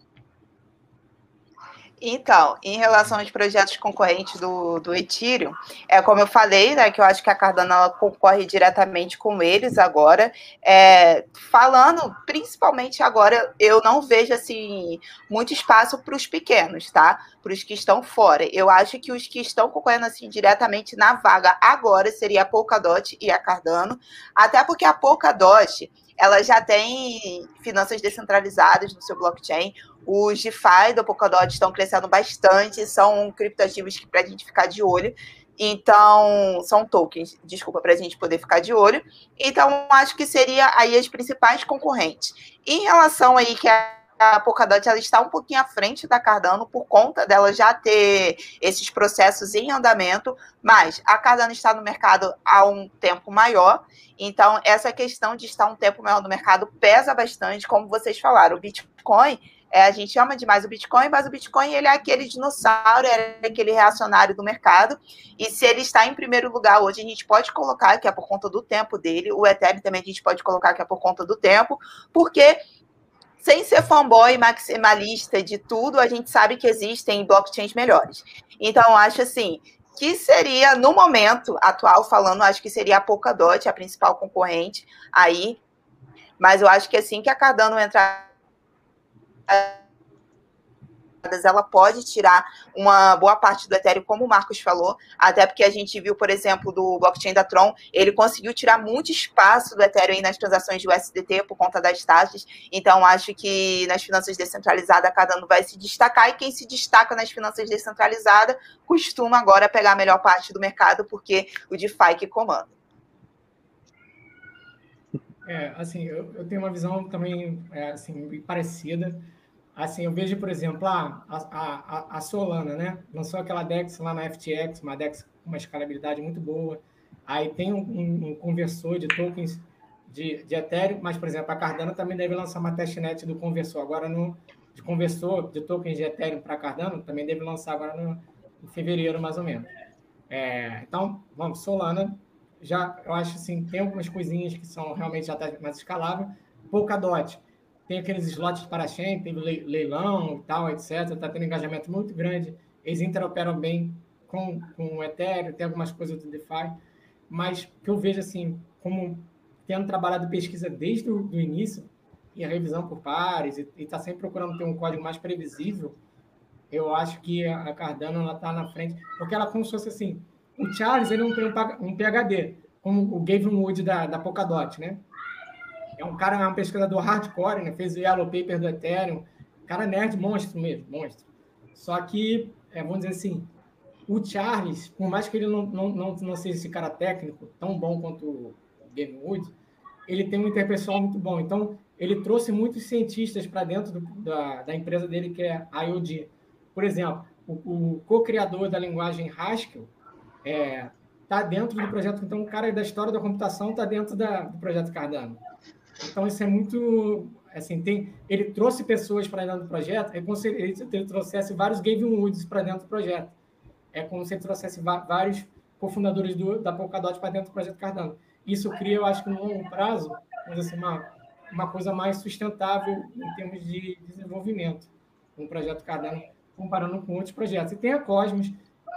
Então, em relação aos projetos concorrentes do, do Ethereum, é como eu falei, né, que eu acho que a Cardano concorre diretamente com eles agora. É, falando, principalmente agora, eu não vejo assim muito espaço para os pequenos, tá? Para os que estão fora. Eu acho que os que estão concorrendo assim diretamente na vaga agora seria a Polkadot e a Cardano, até porque a Polkadot ela já tem finanças descentralizadas no seu blockchain. Os DeFi do Polkadot estão crescendo bastante, são criptoativos para a gente ficar de olho. Então, são tokens, desculpa, para a gente poder ficar de olho. Então, acho que seria aí as principais concorrentes. Em relação aí que a a Polkadot ela está um pouquinho à frente da Cardano por conta dela já ter esses processos em andamento, mas a Cardano está no mercado há um tempo maior, então essa questão de estar um tempo maior no mercado pesa bastante, como vocês falaram. O Bitcoin é, a gente ama demais o Bitcoin, mas o Bitcoin ele é aquele dinossauro, é aquele reacionário do mercado. E se ele está em primeiro lugar hoje, a gente pode colocar que é por conta do tempo dele. O Ethereum também a gente pode colocar que é por conta do tempo, porque sem ser fanboy maximalista de tudo, a gente sabe que existem blockchains melhores. Então, acho assim que seria, no momento atual, falando, acho que seria a Polkadot, a principal concorrente aí. Mas eu acho que assim que a Cardano entrar ela pode tirar uma boa parte do Ethereum, como o Marcos falou, até porque a gente viu, por exemplo, do blockchain da Tron, ele conseguiu tirar muito espaço do Ethereum nas transações de USDT por conta das taxas. Então, acho que nas finanças descentralizadas, a Cardano vai se destacar, e quem se destaca nas finanças descentralizadas costuma agora pegar a melhor parte do mercado, porque o DeFi que comanda. É, assim, eu, eu tenho uma visão também é, assim, parecida Assim, eu vejo, por exemplo, a, a, a, Solana, né? Lançou aquela DEX lá na FTX, uma DEX com uma escalabilidade muito boa. Aí tem um, um, um conversor de tokens de, de Ethereum, mas, por exemplo, a Cardano também deve lançar uma testnet do conversor. Agora, no, de conversor de tokens de Ethereum para Cardano, também deve lançar agora no, em fevereiro, mais ou menos. É, então, vamos, Solana, já, eu acho assim, tem algumas coisinhas que são realmente já tá mais escalável. Polkadot, tem aqueles slots para chain, tem leilão e tal, etc. Está tendo engajamento muito grande. Eles interoperam bem com, com o Ethereum, tem algumas coisas do DeFi, mas que eu vejo assim, como tendo trabalhado pesquisa desde o início, e a revisão por pares, e está sempre procurando ter um código mais previsível, eu acho que a Cardano está na frente, porque ela como se fosse assim, o Charles ele não tem um PhD, como o Gavin Wood da, da Polkadot, né? É um cara, é um pesquisador hardcore, né? Fez o Yellow Paper do Ethereum. Cara nerd monstro mesmo, monstro. Só que, é, vamos dizer assim, o Charles, por mais que ele não, não, não, não seja esse cara técnico tão bom quanto o Gavin Wood, ele tem um interpessoal muito bom. Então, ele trouxe muitos cientistas para dentro do, da, da empresa dele, que é a IOD. Por exemplo, o, o co-criador da linguagem Haskell está é, tá dentro do projeto. Então, o cara da história da computação está dentro da, do projeto Cardano. Então, isso é muito. Assim, tem, ele trouxe pessoas para dentro do projeto, é como se ele, ele trouxesse vários Gavin Woods para dentro do projeto. É como se ele trouxesse vários cofundadores do, da Polkadot para dentro do projeto Cardano. Isso cria, eu acho que no longo prazo, assim, uma, uma coisa mais sustentável em termos de desenvolvimento um projeto Cardano comparando com outros projetos. E tem a Cosmos,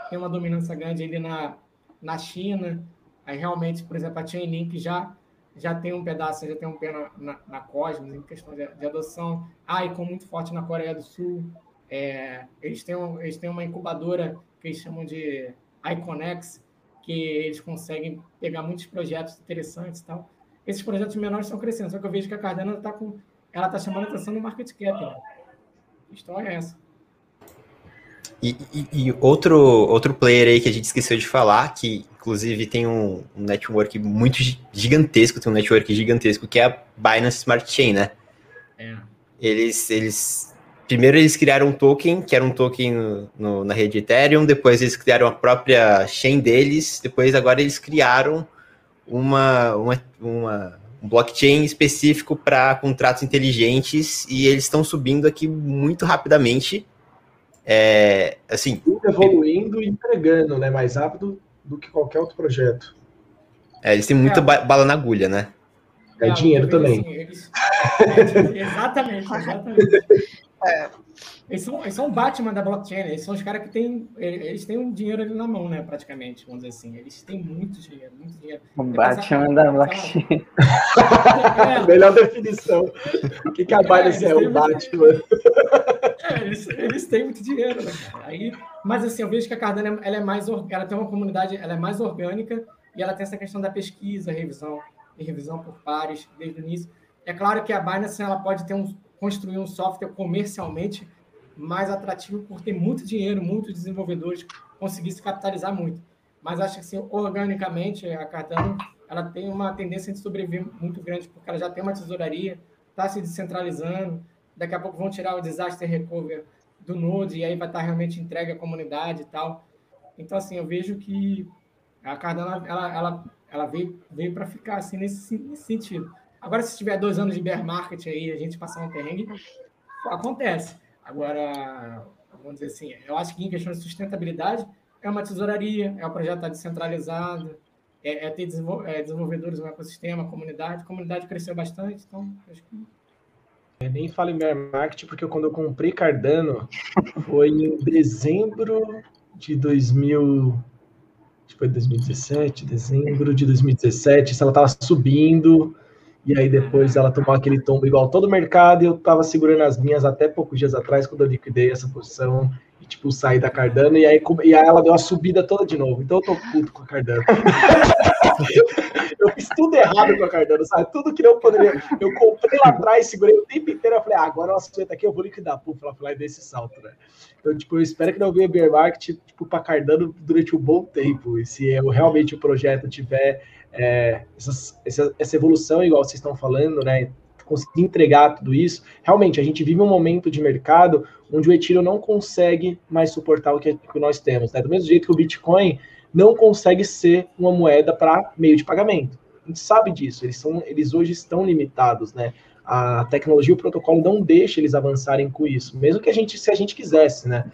tem uma dominância grande ali na, na China, aí realmente, por exemplo, a Chainlink já já tem um pedaço, já tem um pé na, na, na Cosmos, em questão de, de, adoção. Ah, e com muito forte na Coreia do Sul. É, eles, têm eles têm uma incubadora que eles chamam de Iconex, que eles conseguem pegar muitos projetos interessantes e tal. Esses projetos menores estão crescendo, só que eu vejo que a Cardano está com. Ela está chamando a atenção no market cap. Né? A história é essa. E, e, e, outro, outro player aí que a gente esqueceu de falar, que inclusive tem um, um, network muito gigantesco, tem um network gigantesco, que é a Binance Smart Chain, né? É. Eles, eles. Primeiro eles criaram um token, que era um token no, no, na rede Ethereum, depois eles criaram a própria chain deles, depois agora eles criaram uma, uma, uma um blockchain específico para contratos inteligentes e eles estão subindo aqui muito rapidamente é, assim. Evoluindo e entregando, né? Mais rápido do que qualquer outro projeto. É, eles têm muita é. bala na agulha, né? É, dinheiro também. Assim, eles... é, [LAUGHS] exatamente, exatamente. É. Eles são, eles são o Batman da blockchain, eles são os caras que têm. Eles têm um dinheiro ali na mão, né? Praticamente, vamos dizer assim. Eles têm muito dinheiro, muito dinheiro. O Batman da blockchain. É. [LAUGHS] Melhor definição. O que, que a é? é o Batman. [LAUGHS] É, eles, eles têm muito dinheiro, né, Aí, mas assim, eu vejo que a Cardano ela é mais ela tem uma comunidade, ela é mais orgânica e ela tem essa questão da pesquisa, revisão e revisão por pares desde o início. É claro que a Binance ela pode ter um, construir um software comercialmente mais atrativo por ter muito dinheiro, muitos desenvolvedores conseguir se capitalizar muito. Mas acho que assim, organicamente a Cardano ela tem uma tendência de sobreviver muito grande porque ela já tem uma tesouraria, está se descentralizando. Daqui a pouco vão tirar o disaster recovery do Node e aí vai estar realmente entregue à comunidade e tal. Então assim, eu vejo que a Cardano ela, ela, ela veio, veio para ficar assim nesse, nesse sentido. Agora, se tiver dois anos de bear market aí, a gente passar um perrengue, acontece. Agora, vamos dizer assim, eu acho que em questão de sustentabilidade, é uma tesouraria, é um projeto tá descentralizado, é, é ter é, desenvolvedores no ecossistema, comunidade. A comunidade cresceu bastante, então acho que. Eu nem falo em bear market, porque quando eu comprei Cardano, foi em dezembro de 2000. Foi 2017, dezembro de 2017. Se ela estava subindo, e aí depois ela tomou aquele tombo igual todo o mercado e eu tava segurando as minhas até poucos dias atrás, quando eu liquidei essa posição e, tipo, saí da Cardano, e aí, e aí ela deu a subida toda de novo. Então eu tô puto com a Cardano. [LAUGHS] eu fiz tudo errado com a Cardano, sabe? Tudo que eu poderia. Eu comprei lá atrás, segurei o tempo inteiro, eu falei, ah, agora ela sueta aqui, eu vou liquidar. Puf, ela foi lá e desse salto, né? Então, tipo, eu espero que não venha bear market, tipo, pra Cardano durante um bom tempo. E se eu, realmente o projeto tiver é, essa, essa, evolução, igual vocês estão falando, né? Conseguir entregar tudo isso. Realmente, a gente vive um momento de mercado onde o Ethereum não consegue mais suportar o que, que nós temos. Né? Do mesmo jeito que o Bitcoin não consegue ser uma moeda para meio de pagamento. A gente sabe disso, eles, são, eles hoje estão limitados, né? A tecnologia, o protocolo não deixa eles avançarem com isso, mesmo que a gente, se a gente quisesse, né?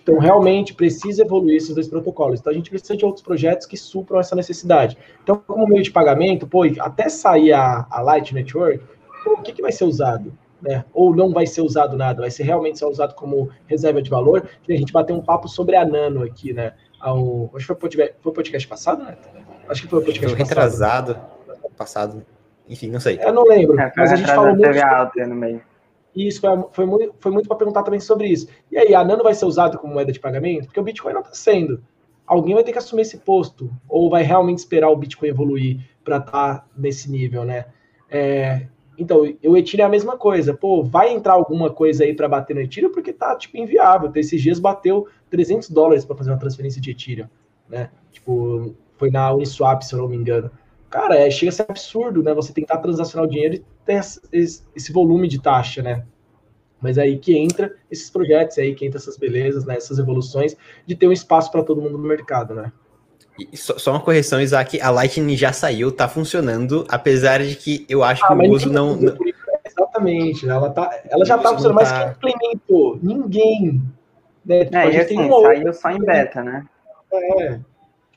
Então, realmente precisa evoluir esses dois protocolos. Então, a gente precisa de outros projetos que supram essa necessidade. Então, como meio de pagamento, pô, até sair a, a Light Network, o que, que vai ser usado? Né? Ou não vai ser usado nada, vai ser realmente ser usado como reserva de valor. A gente bateu um papo sobre a Nano aqui, né? Ao, acho que foi o podcast, passado, né? Acho que foi o podcast foi retrasado, passado. Enfim, não sei. Eu não lembro. É, mas a gente falou muito. Sobre... No meio. Isso foi, foi muito, foi muito para perguntar também sobre isso. E aí, a Nano vai ser usada como moeda de pagamento? Porque o Bitcoin não está sendo. Alguém vai ter que assumir esse posto. Ou vai realmente esperar o Bitcoin evoluir para estar tá nesse nível, né? É, então, o Ethereum é a mesma coisa. Pô, vai entrar alguma coisa aí para bater no Ethereum porque tá, tipo, inviável. Então, esses dias bateu 300 dólares para fazer uma transferência de Ethereum, né? Tipo, foi na Uniswap, se eu não me engano. Cara, é, chega a ser absurdo, né? Você tentar transacionar o dinheiro e ter esse, esse volume de taxa, né? Mas é aí que entra esses projetos, é aí que entra essas belezas, né? Essas evoluções de ter um espaço para todo mundo no mercado, né? Só, só, uma correção, Isaac, a Lightning já saiu, tá funcionando, apesar de que eu acho ah, que o uso não, não... Exatamente, ela, tá, ela já tá funcionando, tá... mas quem implementou? Ninguém. Né? Tipo, é, e assim, um saiu só em beta, né? É.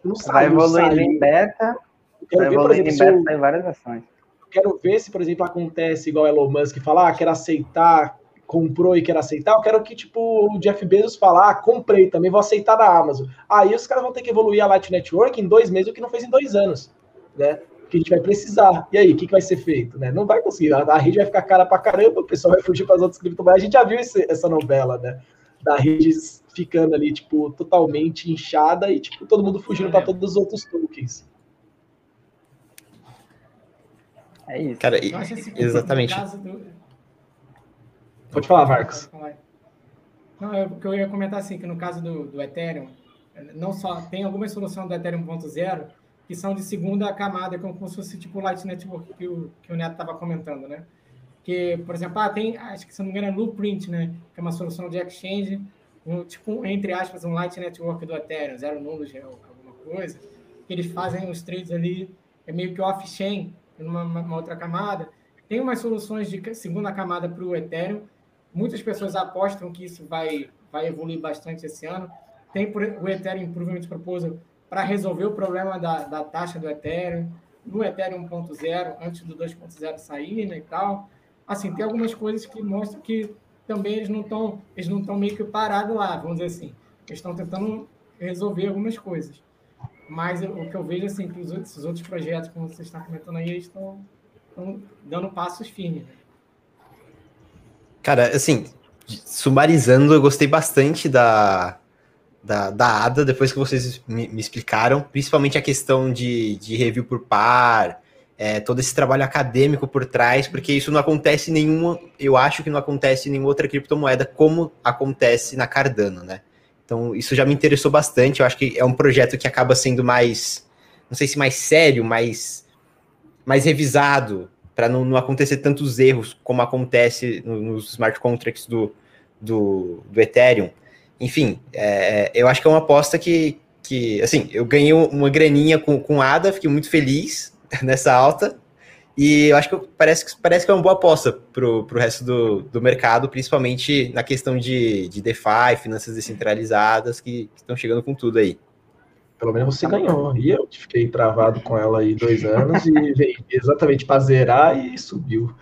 Não Vai evoluindo em beta, ver, por exemplo, se eu, tem várias ações. Quero ver se, por exemplo, acontece igual Elon Musk falar, ah, quero aceitar, comprou e quer aceitar. Eu quero que, tipo, o Jeff Bezos falar, ah, comprei também, vou aceitar da Amazon. Aí os caras vão ter que evoluir a Light Network em dois meses, o que não fez em dois anos, né? Que a gente vai precisar. E aí, o que, que vai ser feito? Né? Não vai conseguir. A, a rede vai ficar cara pra caramba, o pessoal vai fugir para as outras criptomoedas. A gente já viu esse, essa novela, né? Da rede ficando ali, tipo, totalmente inchada e, tipo, todo mundo fugindo para todos os outros tokens. É isso. Cara, e, exatamente. Do... Pode falar, Marcos. Não, eu, eu ia comentar assim, que no caso do, do Ethereum, não só tem algumas soluções do Ethereum 1.0 que são de segunda camada, como se fosse tipo o Light Network que o, que o Neto estava comentando, né? Que, por exemplo, ah, tem, acho que se não me engano, é Blueprint, né? Que é uma solução de exchange, um, tipo, entre aspas, um Light Network do Ethereum, zero nulos, alguma coisa, que eles fazem os trades ali, é meio que off-chain, numa uma outra camada. Tem umas soluções de segunda camada para o Ethereum. Muitas pessoas apostam que isso vai, vai evoluir bastante esse ano. Tem o Ethereum Improvement Proposal para resolver o problema da, da taxa do Ethereum, no Ethereum 1.0, antes do 2.0 sair né, e tal. Assim, tem algumas coisas que mostram que também eles não estão eles não estão meio que parados lá, vamos dizer assim. Eles estão tentando resolver algumas coisas. Mas o que eu vejo assim, que os outros, os outros projetos, como você está comentando aí, eles estão, estão dando passos firmes. Né? Cara, assim, sumarizando, eu gostei bastante da, da, da ADA, depois que vocês me, me explicaram, principalmente a questão de, de review por par, é, todo esse trabalho acadêmico por trás, porque isso não acontece em nenhuma, eu acho que não acontece em nenhuma outra criptomoeda como acontece na Cardano, né? Então isso já me interessou bastante, eu acho que é um projeto que acaba sendo mais, não sei se mais sério, mais, mais revisado, para não, não, acontecer tantos erros como acontece nos smart contracts do, do, do Ethereum. Enfim, é, eu acho que é uma aposta que, que assim, eu ganhei uma graninha com, com ADA, fiquei muito feliz [LAUGHS] nessa alta, e eu acho que parece, parece que é uma boa aposta para o resto do, do mercado, principalmente na questão de, de DeFi, finanças descentralizadas, que estão chegando com tudo aí. Pelo menos você ganhou. E eu fiquei travado com ela aí dois anos e veio [LAUGHS] exatamente para zerar e subiu.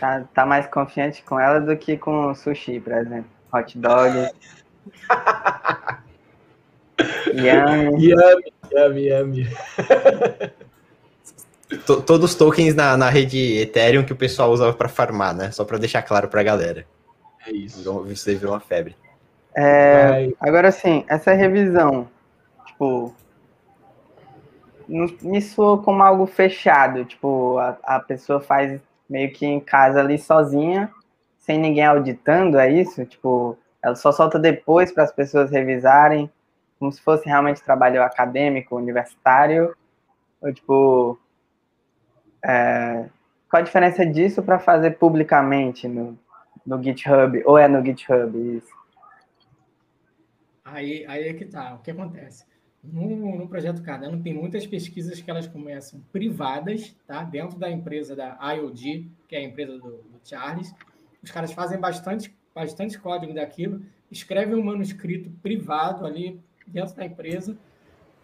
Tá, tá, mais confiante com ela do que com sushi, por exemplo. Hot dog. [LAUGHS] yummy. Yummy, yummy, yummy. Todos os tokens na, na rede Ethereum que o pessoal usa para farmar, né? Só para deixar claro para a galera. É isso. Então, aí virou uma febre. É, agora sim, essa revisão, tipo, me soa como algo fechado, tipo, a, a pessoa faz meio que em casa ali sozinha, sem ninguém auditando, é isso? Tipo, ela só solta depois para as pessoas revisarem, como se fosse realmente trabalho acadêmico, universitário, ou tipo, é, qual a diferença disso para fazer publicamente no, no GitHub, ou é no GitHub isso? Aí, aí é que tá, o que acontece? No, no projeto Cardano tem muitas pesquisas que elas começam privadas, tá? Dentro da empresa da IOG, que é a empresa do, do Charles. Os caras fazem bastante, bastante código daquilo, escrevem um manuscrito privado ali dentro da empresa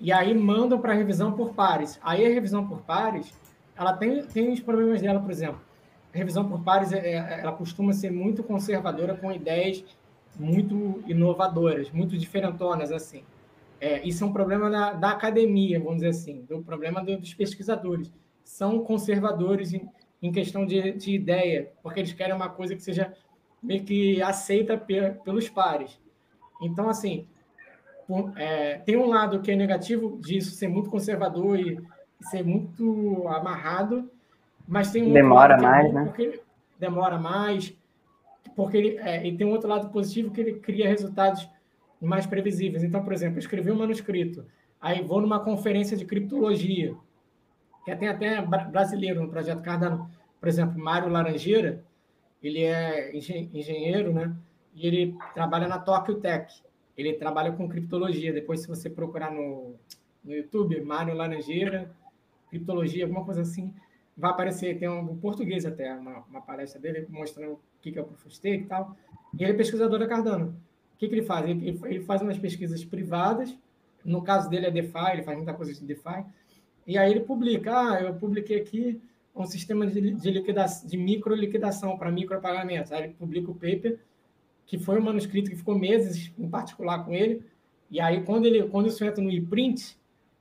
e aí mandam para revisão por pares. Aí a revisão por pares, ela tem, tem os problemas dela, por exemplo. A revisão por pares, é, é, ela costuma ser muito conservadora com ideias muito inovadoras, muito diferentonas, assim. É, isso é um problema da, da, academia, vamos dizer assim, do problema do, dos pesquisadores. São conservadores em, em questão de, de, ideia, porque eles querem uma coisa que seja meio que aceita pe, pelos pares. Então, assim, é, tem um lado que é negativo disso ser muito conservador e, e ser muito amarrado, mas tem um demora é mais, é né? Demora mais, porque ele, é, e tem um outro lado positivo que ele cria resultados mais previsíveis. Então, por exemplo, escrevi um manuscrito, aí vou numa conferência de criptologia, que tem até brasileiro no projeto Cardano, por exemplo, Mário Laranjeira, ele é engenheiro, né? E ele trabalha na Tokyo Tech. Ele trabalha com criptologia. Depois, se você procurar no, no YouTube, Mário Laranjeira, criptologia, alguma coisa assim, vai aparecer. Tem um, um português até, uma, uma, palestra dele mostrando o que é o Proof of Stake e tal. E ele é pesquisador da Cardano que, que ele faz? Ele, ele faz umas pesquisas privadas, no caso dele é DeFi, ele faz muita coisa de DeFi, e aí ele publica, ah, eu publiquei aqui um sistema de, de, liquidação, de micro liquidação para micropagamentos. Aí ele publica o paper, que foi um manuscrito que ficou meses em particular com ele, e aí quando, ele, quando isso entra no e-print,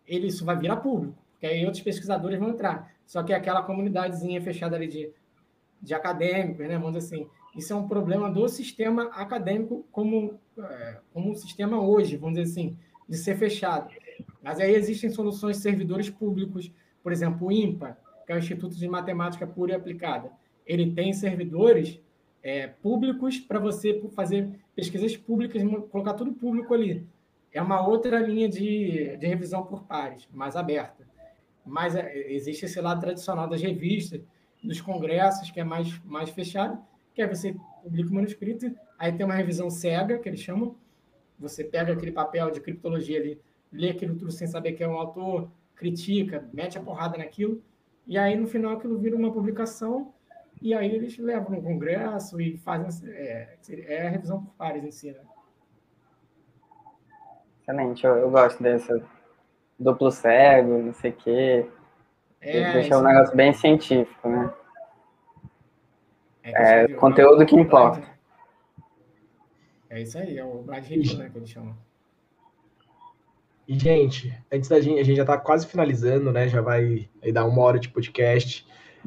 ele, isso vai virar público, porque aí outros pesquisadores vão entrar. Só que é aquela comunidadezinha fechada ali de, de acadêmicos, né, vamos dizer assim, isso é um problema do sistema acadêmico como, é, como um sistema hoje, vamos dizer assim, de ser fechado. Mas aí existem soluções de servidores públicos, por exemplo, o IMPA, que é o Instituto de Matemática Pura e Aplicada. Ele tem servidores é, públicos para você fazer pesquisas públicas, colocar tudo público ali. É uma outra linha de, de revisão por pares, mais aberta. Mas é, existe esse lado tradicional das revistas, dos congressos, que é mais, mais fechado, que aí você publica o manuscrito, aí tem uma revisão cega, que eles chamam, você pega aquele papel de criptologia ali, lê aquilo tudo sem saber que é um autor, critica, mete a porrada naquilo, e aí no final aquilo vira uma publicação, e aí eles levam no congresso e fazem, é, é a revisão por pares em si, né? Excelente, eu, eu gosto desse duplo cego, não sei o quê. É, Deixa um negócio bem científico, né? É, é conteúdo que importa. É isso aí, é o Review, né, que eles chamam. E, gente, antes da gente, a gente já está quase finalizando, né? Já vai dar uma hora de podcast.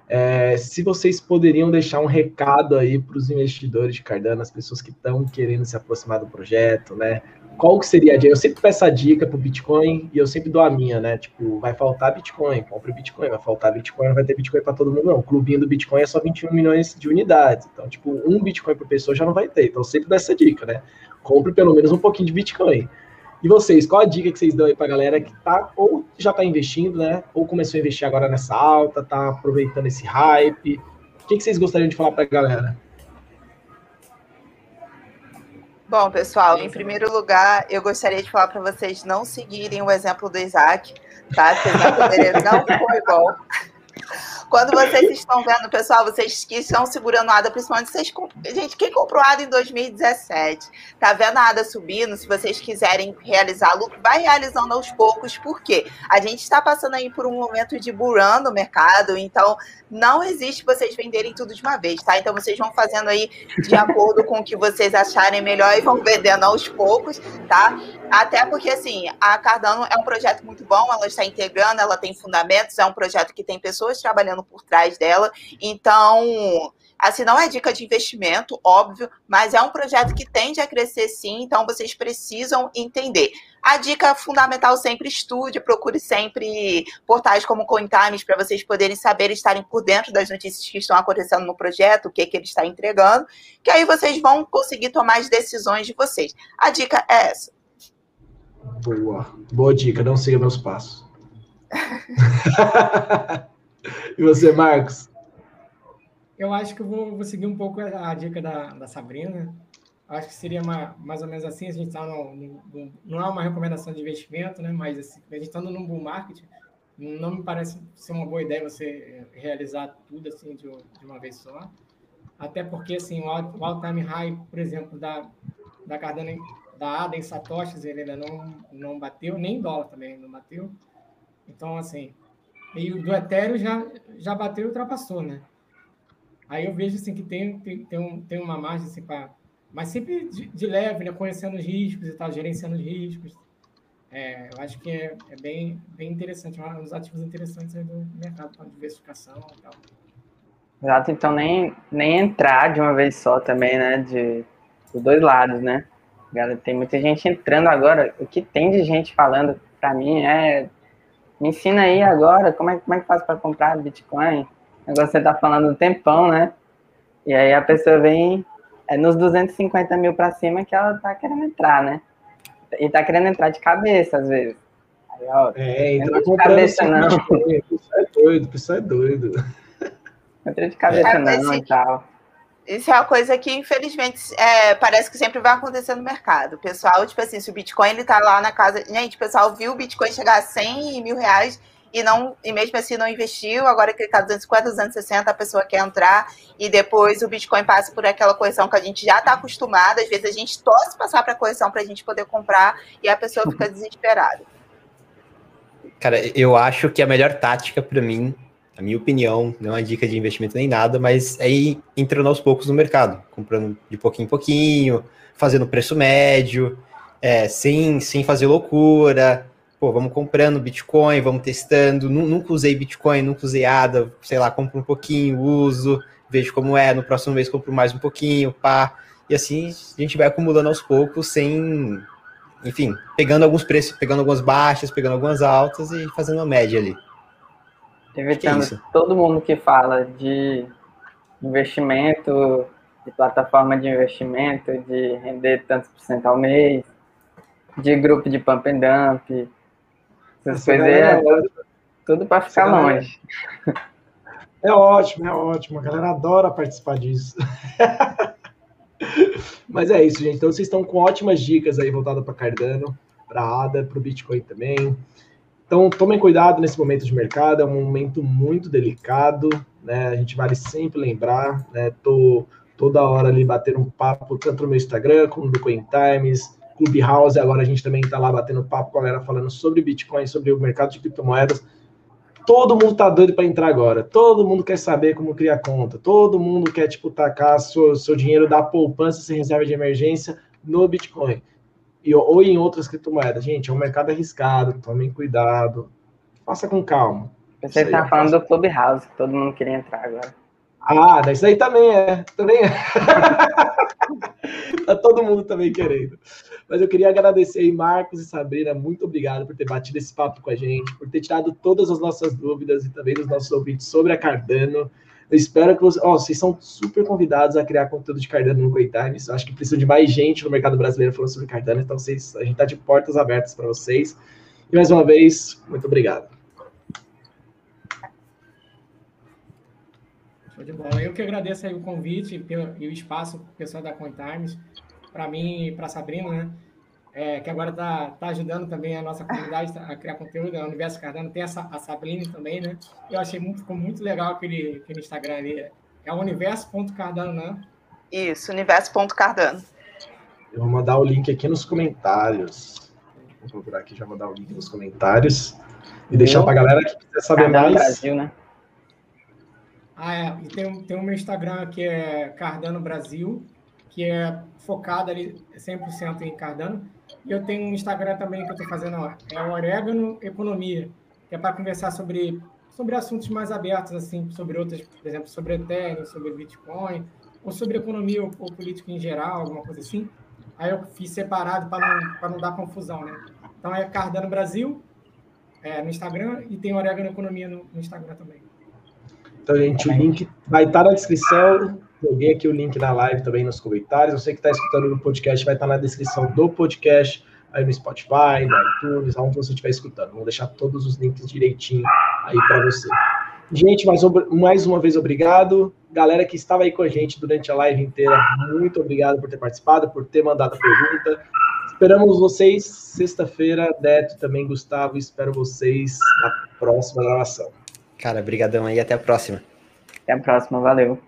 É, se vocês poderiam deixar um recado aí para os investidores de Cardano, as pessoas que estão querendo se aproximar do projeto, né? Qual que seria a dica? Eu sempre peço a dica para o Bitcoin e eu sempre dou a minha, né? Tipo, vai faltar Bitcoin, compre Bitcoin, vai faltar Bitcoin, não vai ter Bitcoin para todo mundo, não. O clubinho do Bitcoin é só 21 milhões de unidades. Então, tipo, um Bitcoin por pessoa já não vai ter. Então, eu sempre dou essa dica, né? Compre pelo menos um pouquinho de Bitcoin. E vocês, qual a dica que vocês dão aí para a galera que tá ou já está investindo, né? Ou começou a investir agora nessa alta, tá aproveitando esse hype? O que, que vocês gostariam de falar para a galera? Bom, pessoal, em primeiro lugar, eu gostaria de falar para vocês não seguirem o exemplo do Isaac, tá? Porque o exemplo dele não foi bom. Quando vocês estão vendo, pessoal, vocês que estão segurando a ADA, principalmente vocês. Gente, quem comprou ADA em 2017, tá vendo a ADA subindo? Se vocês quiserem realizar lucro, vai realizando aos poucos, porque a gente está passando aí por um momento de burão no mercado, então não existe vocês venderem tudo de uma vez, tá? Então vocês vão fazendo aí de acordo com o que vocês acharem melhor e vão vendendo aos poucos, tá? Até porque, assim, a Cardano é um projeto muito bom, ela está integrando, ela tem fundamentos, é um projeto que tem pessoas trabalhando por trás dela. Então, assim, não é dica de investimento, óbvio, mas é um projeto que tende a crescer sim, então vocês precisam entender. A dica fundamental sempre estude, procure sempre portais como CoinTimes para vocês poderem saber estarem por dentro das notícias que estão acontecendo no projeto, o que, que ele está entregando, que aí vocês vão conseguir tomar as decisões de vocês. A dica é essa. Boa, boa dica, não siga meus passos. [LAUGHS] e você, Marcos? Eu acho que eu vou, vou, seguir um pouco a dica da, da Sabrina. Acho que seria uma, mais ou menos assim, a gente está não é uma recomendação de investimento, né? Mas assim, a gente estando num bull market, não me parece ser uma boa ideia você realizar tudo assim de, de uma vez só. Até porque assim, o all-time high, por exemplo, da, da Cardano da ADA em satoshis ele ainda não, não bateu, nem dólar também não bateu. Então, assim, e o do Ethereum já, já bateu e ultrapassou, né? Aí eu vejo assim que tem, tem, tem, um, tem uma margem assim para. Mas sempre de, de, leve, né? Conhecendo os riscos e tal, gerenciando os riscos. É, eu acho que é, é bem, bem interessante, um dos ativos interessantes do mercado para diversificação e tal. Exato, então nem, nem entrar de uma vez só também, né? De, dos dois lados, né? Galera, tem muita gente entrando agora. O que tem de gente falando para mim é me ensina aí agora como é, como é que faz para comprar Bitcoin. Agora você tá falando um tempão, né? E aí a pessoa vem é nos 250 mil para cima que ela tá querendo entrar, né? E tá querendo entrar de cabeça às vezes. Aí, ó, é, entra de cabeça não. [LAUGHS] Isso é doido, isso é doido. Entra de cabeça é, não e tal. Isso é uma coisa que, infelizmente, é, parece que sempre vai acontecer no mercado. O pessoal, tipo assim, se o Bitcoin ele tá lá na casa. Gente, o pessoal viu o Bitcoin chegar a 100 mil reais e não e mesmo assim não investiu. Agora que ele tá 250, 260, a pessoa quer entrar e depois o Bitcoin passa por aquela correção que a gente já está acostumado. Às vezes a gente torce passar para correção para a gente poder comprar e a pessoa fica [LAUGHS] desesperada. Cara, eu acho que a melhor tática para mim a minha opinião, não é dica de investimento nem nada, mas é ir entrando aos poucos no mercado, comprando de pouquinho em pouquinho, fazendo preço médio, é, sem, sem fazer loucura. Pô, vamos comprando Bitcoin, vamos testando. Nunca usei Bitcoin, nunca usei ADA, sei lá, compro um pouquinho, uso, vejo como é, no próximo mês compro mais um pouquinho, pá. E assim a gente vai acumulando aos poucos, sem, enfim, pegando alguns preços, pegando algumas baixas, pegando algumas altas e fazendo a média ali. Evitando todo mundo que fala de investimento, de plataforma de investimento, de render tantos por cento ao mês, de grupo de pump and dump. Essas coisas é, tudo para ficar longe. É ótimo, é ótimo. A galera adora participar disso. [LAUGHS] Mas é isso, gente. Então vocês estão com ótimas dicas aí voltadas para Cardano, para ADA, para o Bitcoin também. Então, tomem cuidado nesse momento de mercado, é um momento muito delicado, né? A gente vale sempre lembrar, né? Tô toda hora ali batendo um papo, tanto no meu Instagram como no Coin Times, Clubhouse, agora a gente também está lá batendo papo com a galera falando sobre Bitcoin, sobre o mercado de criptomoedas. Todo mundo tá doido para entrar agora. Todo mundo quer saber como criar conta. Todo mundo quer, tipo, tacar seu, seu dinheiro da poupança sem reserva de emergência no Bitcoin. E, ou em outras criptomoedas. Gente, é um mercado arriscado. Tomem cuidado. Faça com calma. Você está falando do Clubhouse, que todo mundo queria entrar agora. Ah, isso aí também é. Também é. [LAUGHS] tá todo mundo também querendo. Mas eu queria agradecer aí, Marcos e Sabrina, muito obrigado por ter batido esse papo com a gente, por ter tirado todas as nossas dúvidas e também dos nossos ouvintes sobre a Cardano. Eu espero que vocês, oh, vocês são super convidados a criar conteúdo de Cardano no Coitimes. Acho que precisa de mais gente no mercado brasileiro falando sobre Cardano, então vocês, a gente está de portas abertas para vocês. E mais uma vez, muito obrigado. Show de bola. Eu que agradeço aí o convite e o espaço pessoal da CoinTimes, para mim e para Sabrina, né? É, que agora está tá ajudando também a nossa comunidade a criar conteúdo, né? o Universo Cardano, tem essa, a Sabrina também, né? Eu achei muito, ficou muito legal aquele, aquele Instagram ali. É o universo.cardano, né? Isso, universo.cardano. Eu vou mandar o link aqui nos comentários. Vou procurar aqui, já mandar o link nos comentários. E deixar para a galera que quiser saber Cardano mais. Brasil, né? Ah, é. E tem, tem o meu Instagram que é Cardano Brasil, que é focado ali 100% em Cardano. E eu tenho um Instagram também que eu estou fazendo, ó, é o Orégano Economia, que é para conversar sobre, sobre assuntos mais abertos, assim, sobre outras, por exemplo, sobre Ethereum, sobre Bitcoin, ou sobre economia ou, ou política em geral, alguma coisa assim. Aí eu fiz separado para não, não dar confusão, né? Então é Cardano Brasil é, no Instagram e tem Orégano Economia no, no Instagram também. Então, gente, o link vai estar na descrição. Joguei aqui o link na live também nos comentários. Você que está escutando no podcast vai estar na descrição do podcast, aí no Spotify, no iTunes, aonde você estiver escutando. Vou deixar todos os links direitinho aí para você. Gente, mais, mais uma vez, obrigado. Galera que estava aí com a gente durante a live inteira, muito obrigado por ter participado, por ter mandado a pergunta. Esperamos vocês sexta-feira, Neto também, Gustavo. Espero vocês na próxima gravação. Cara, brigadão aí, até a próxima. Até a próxima, valeu.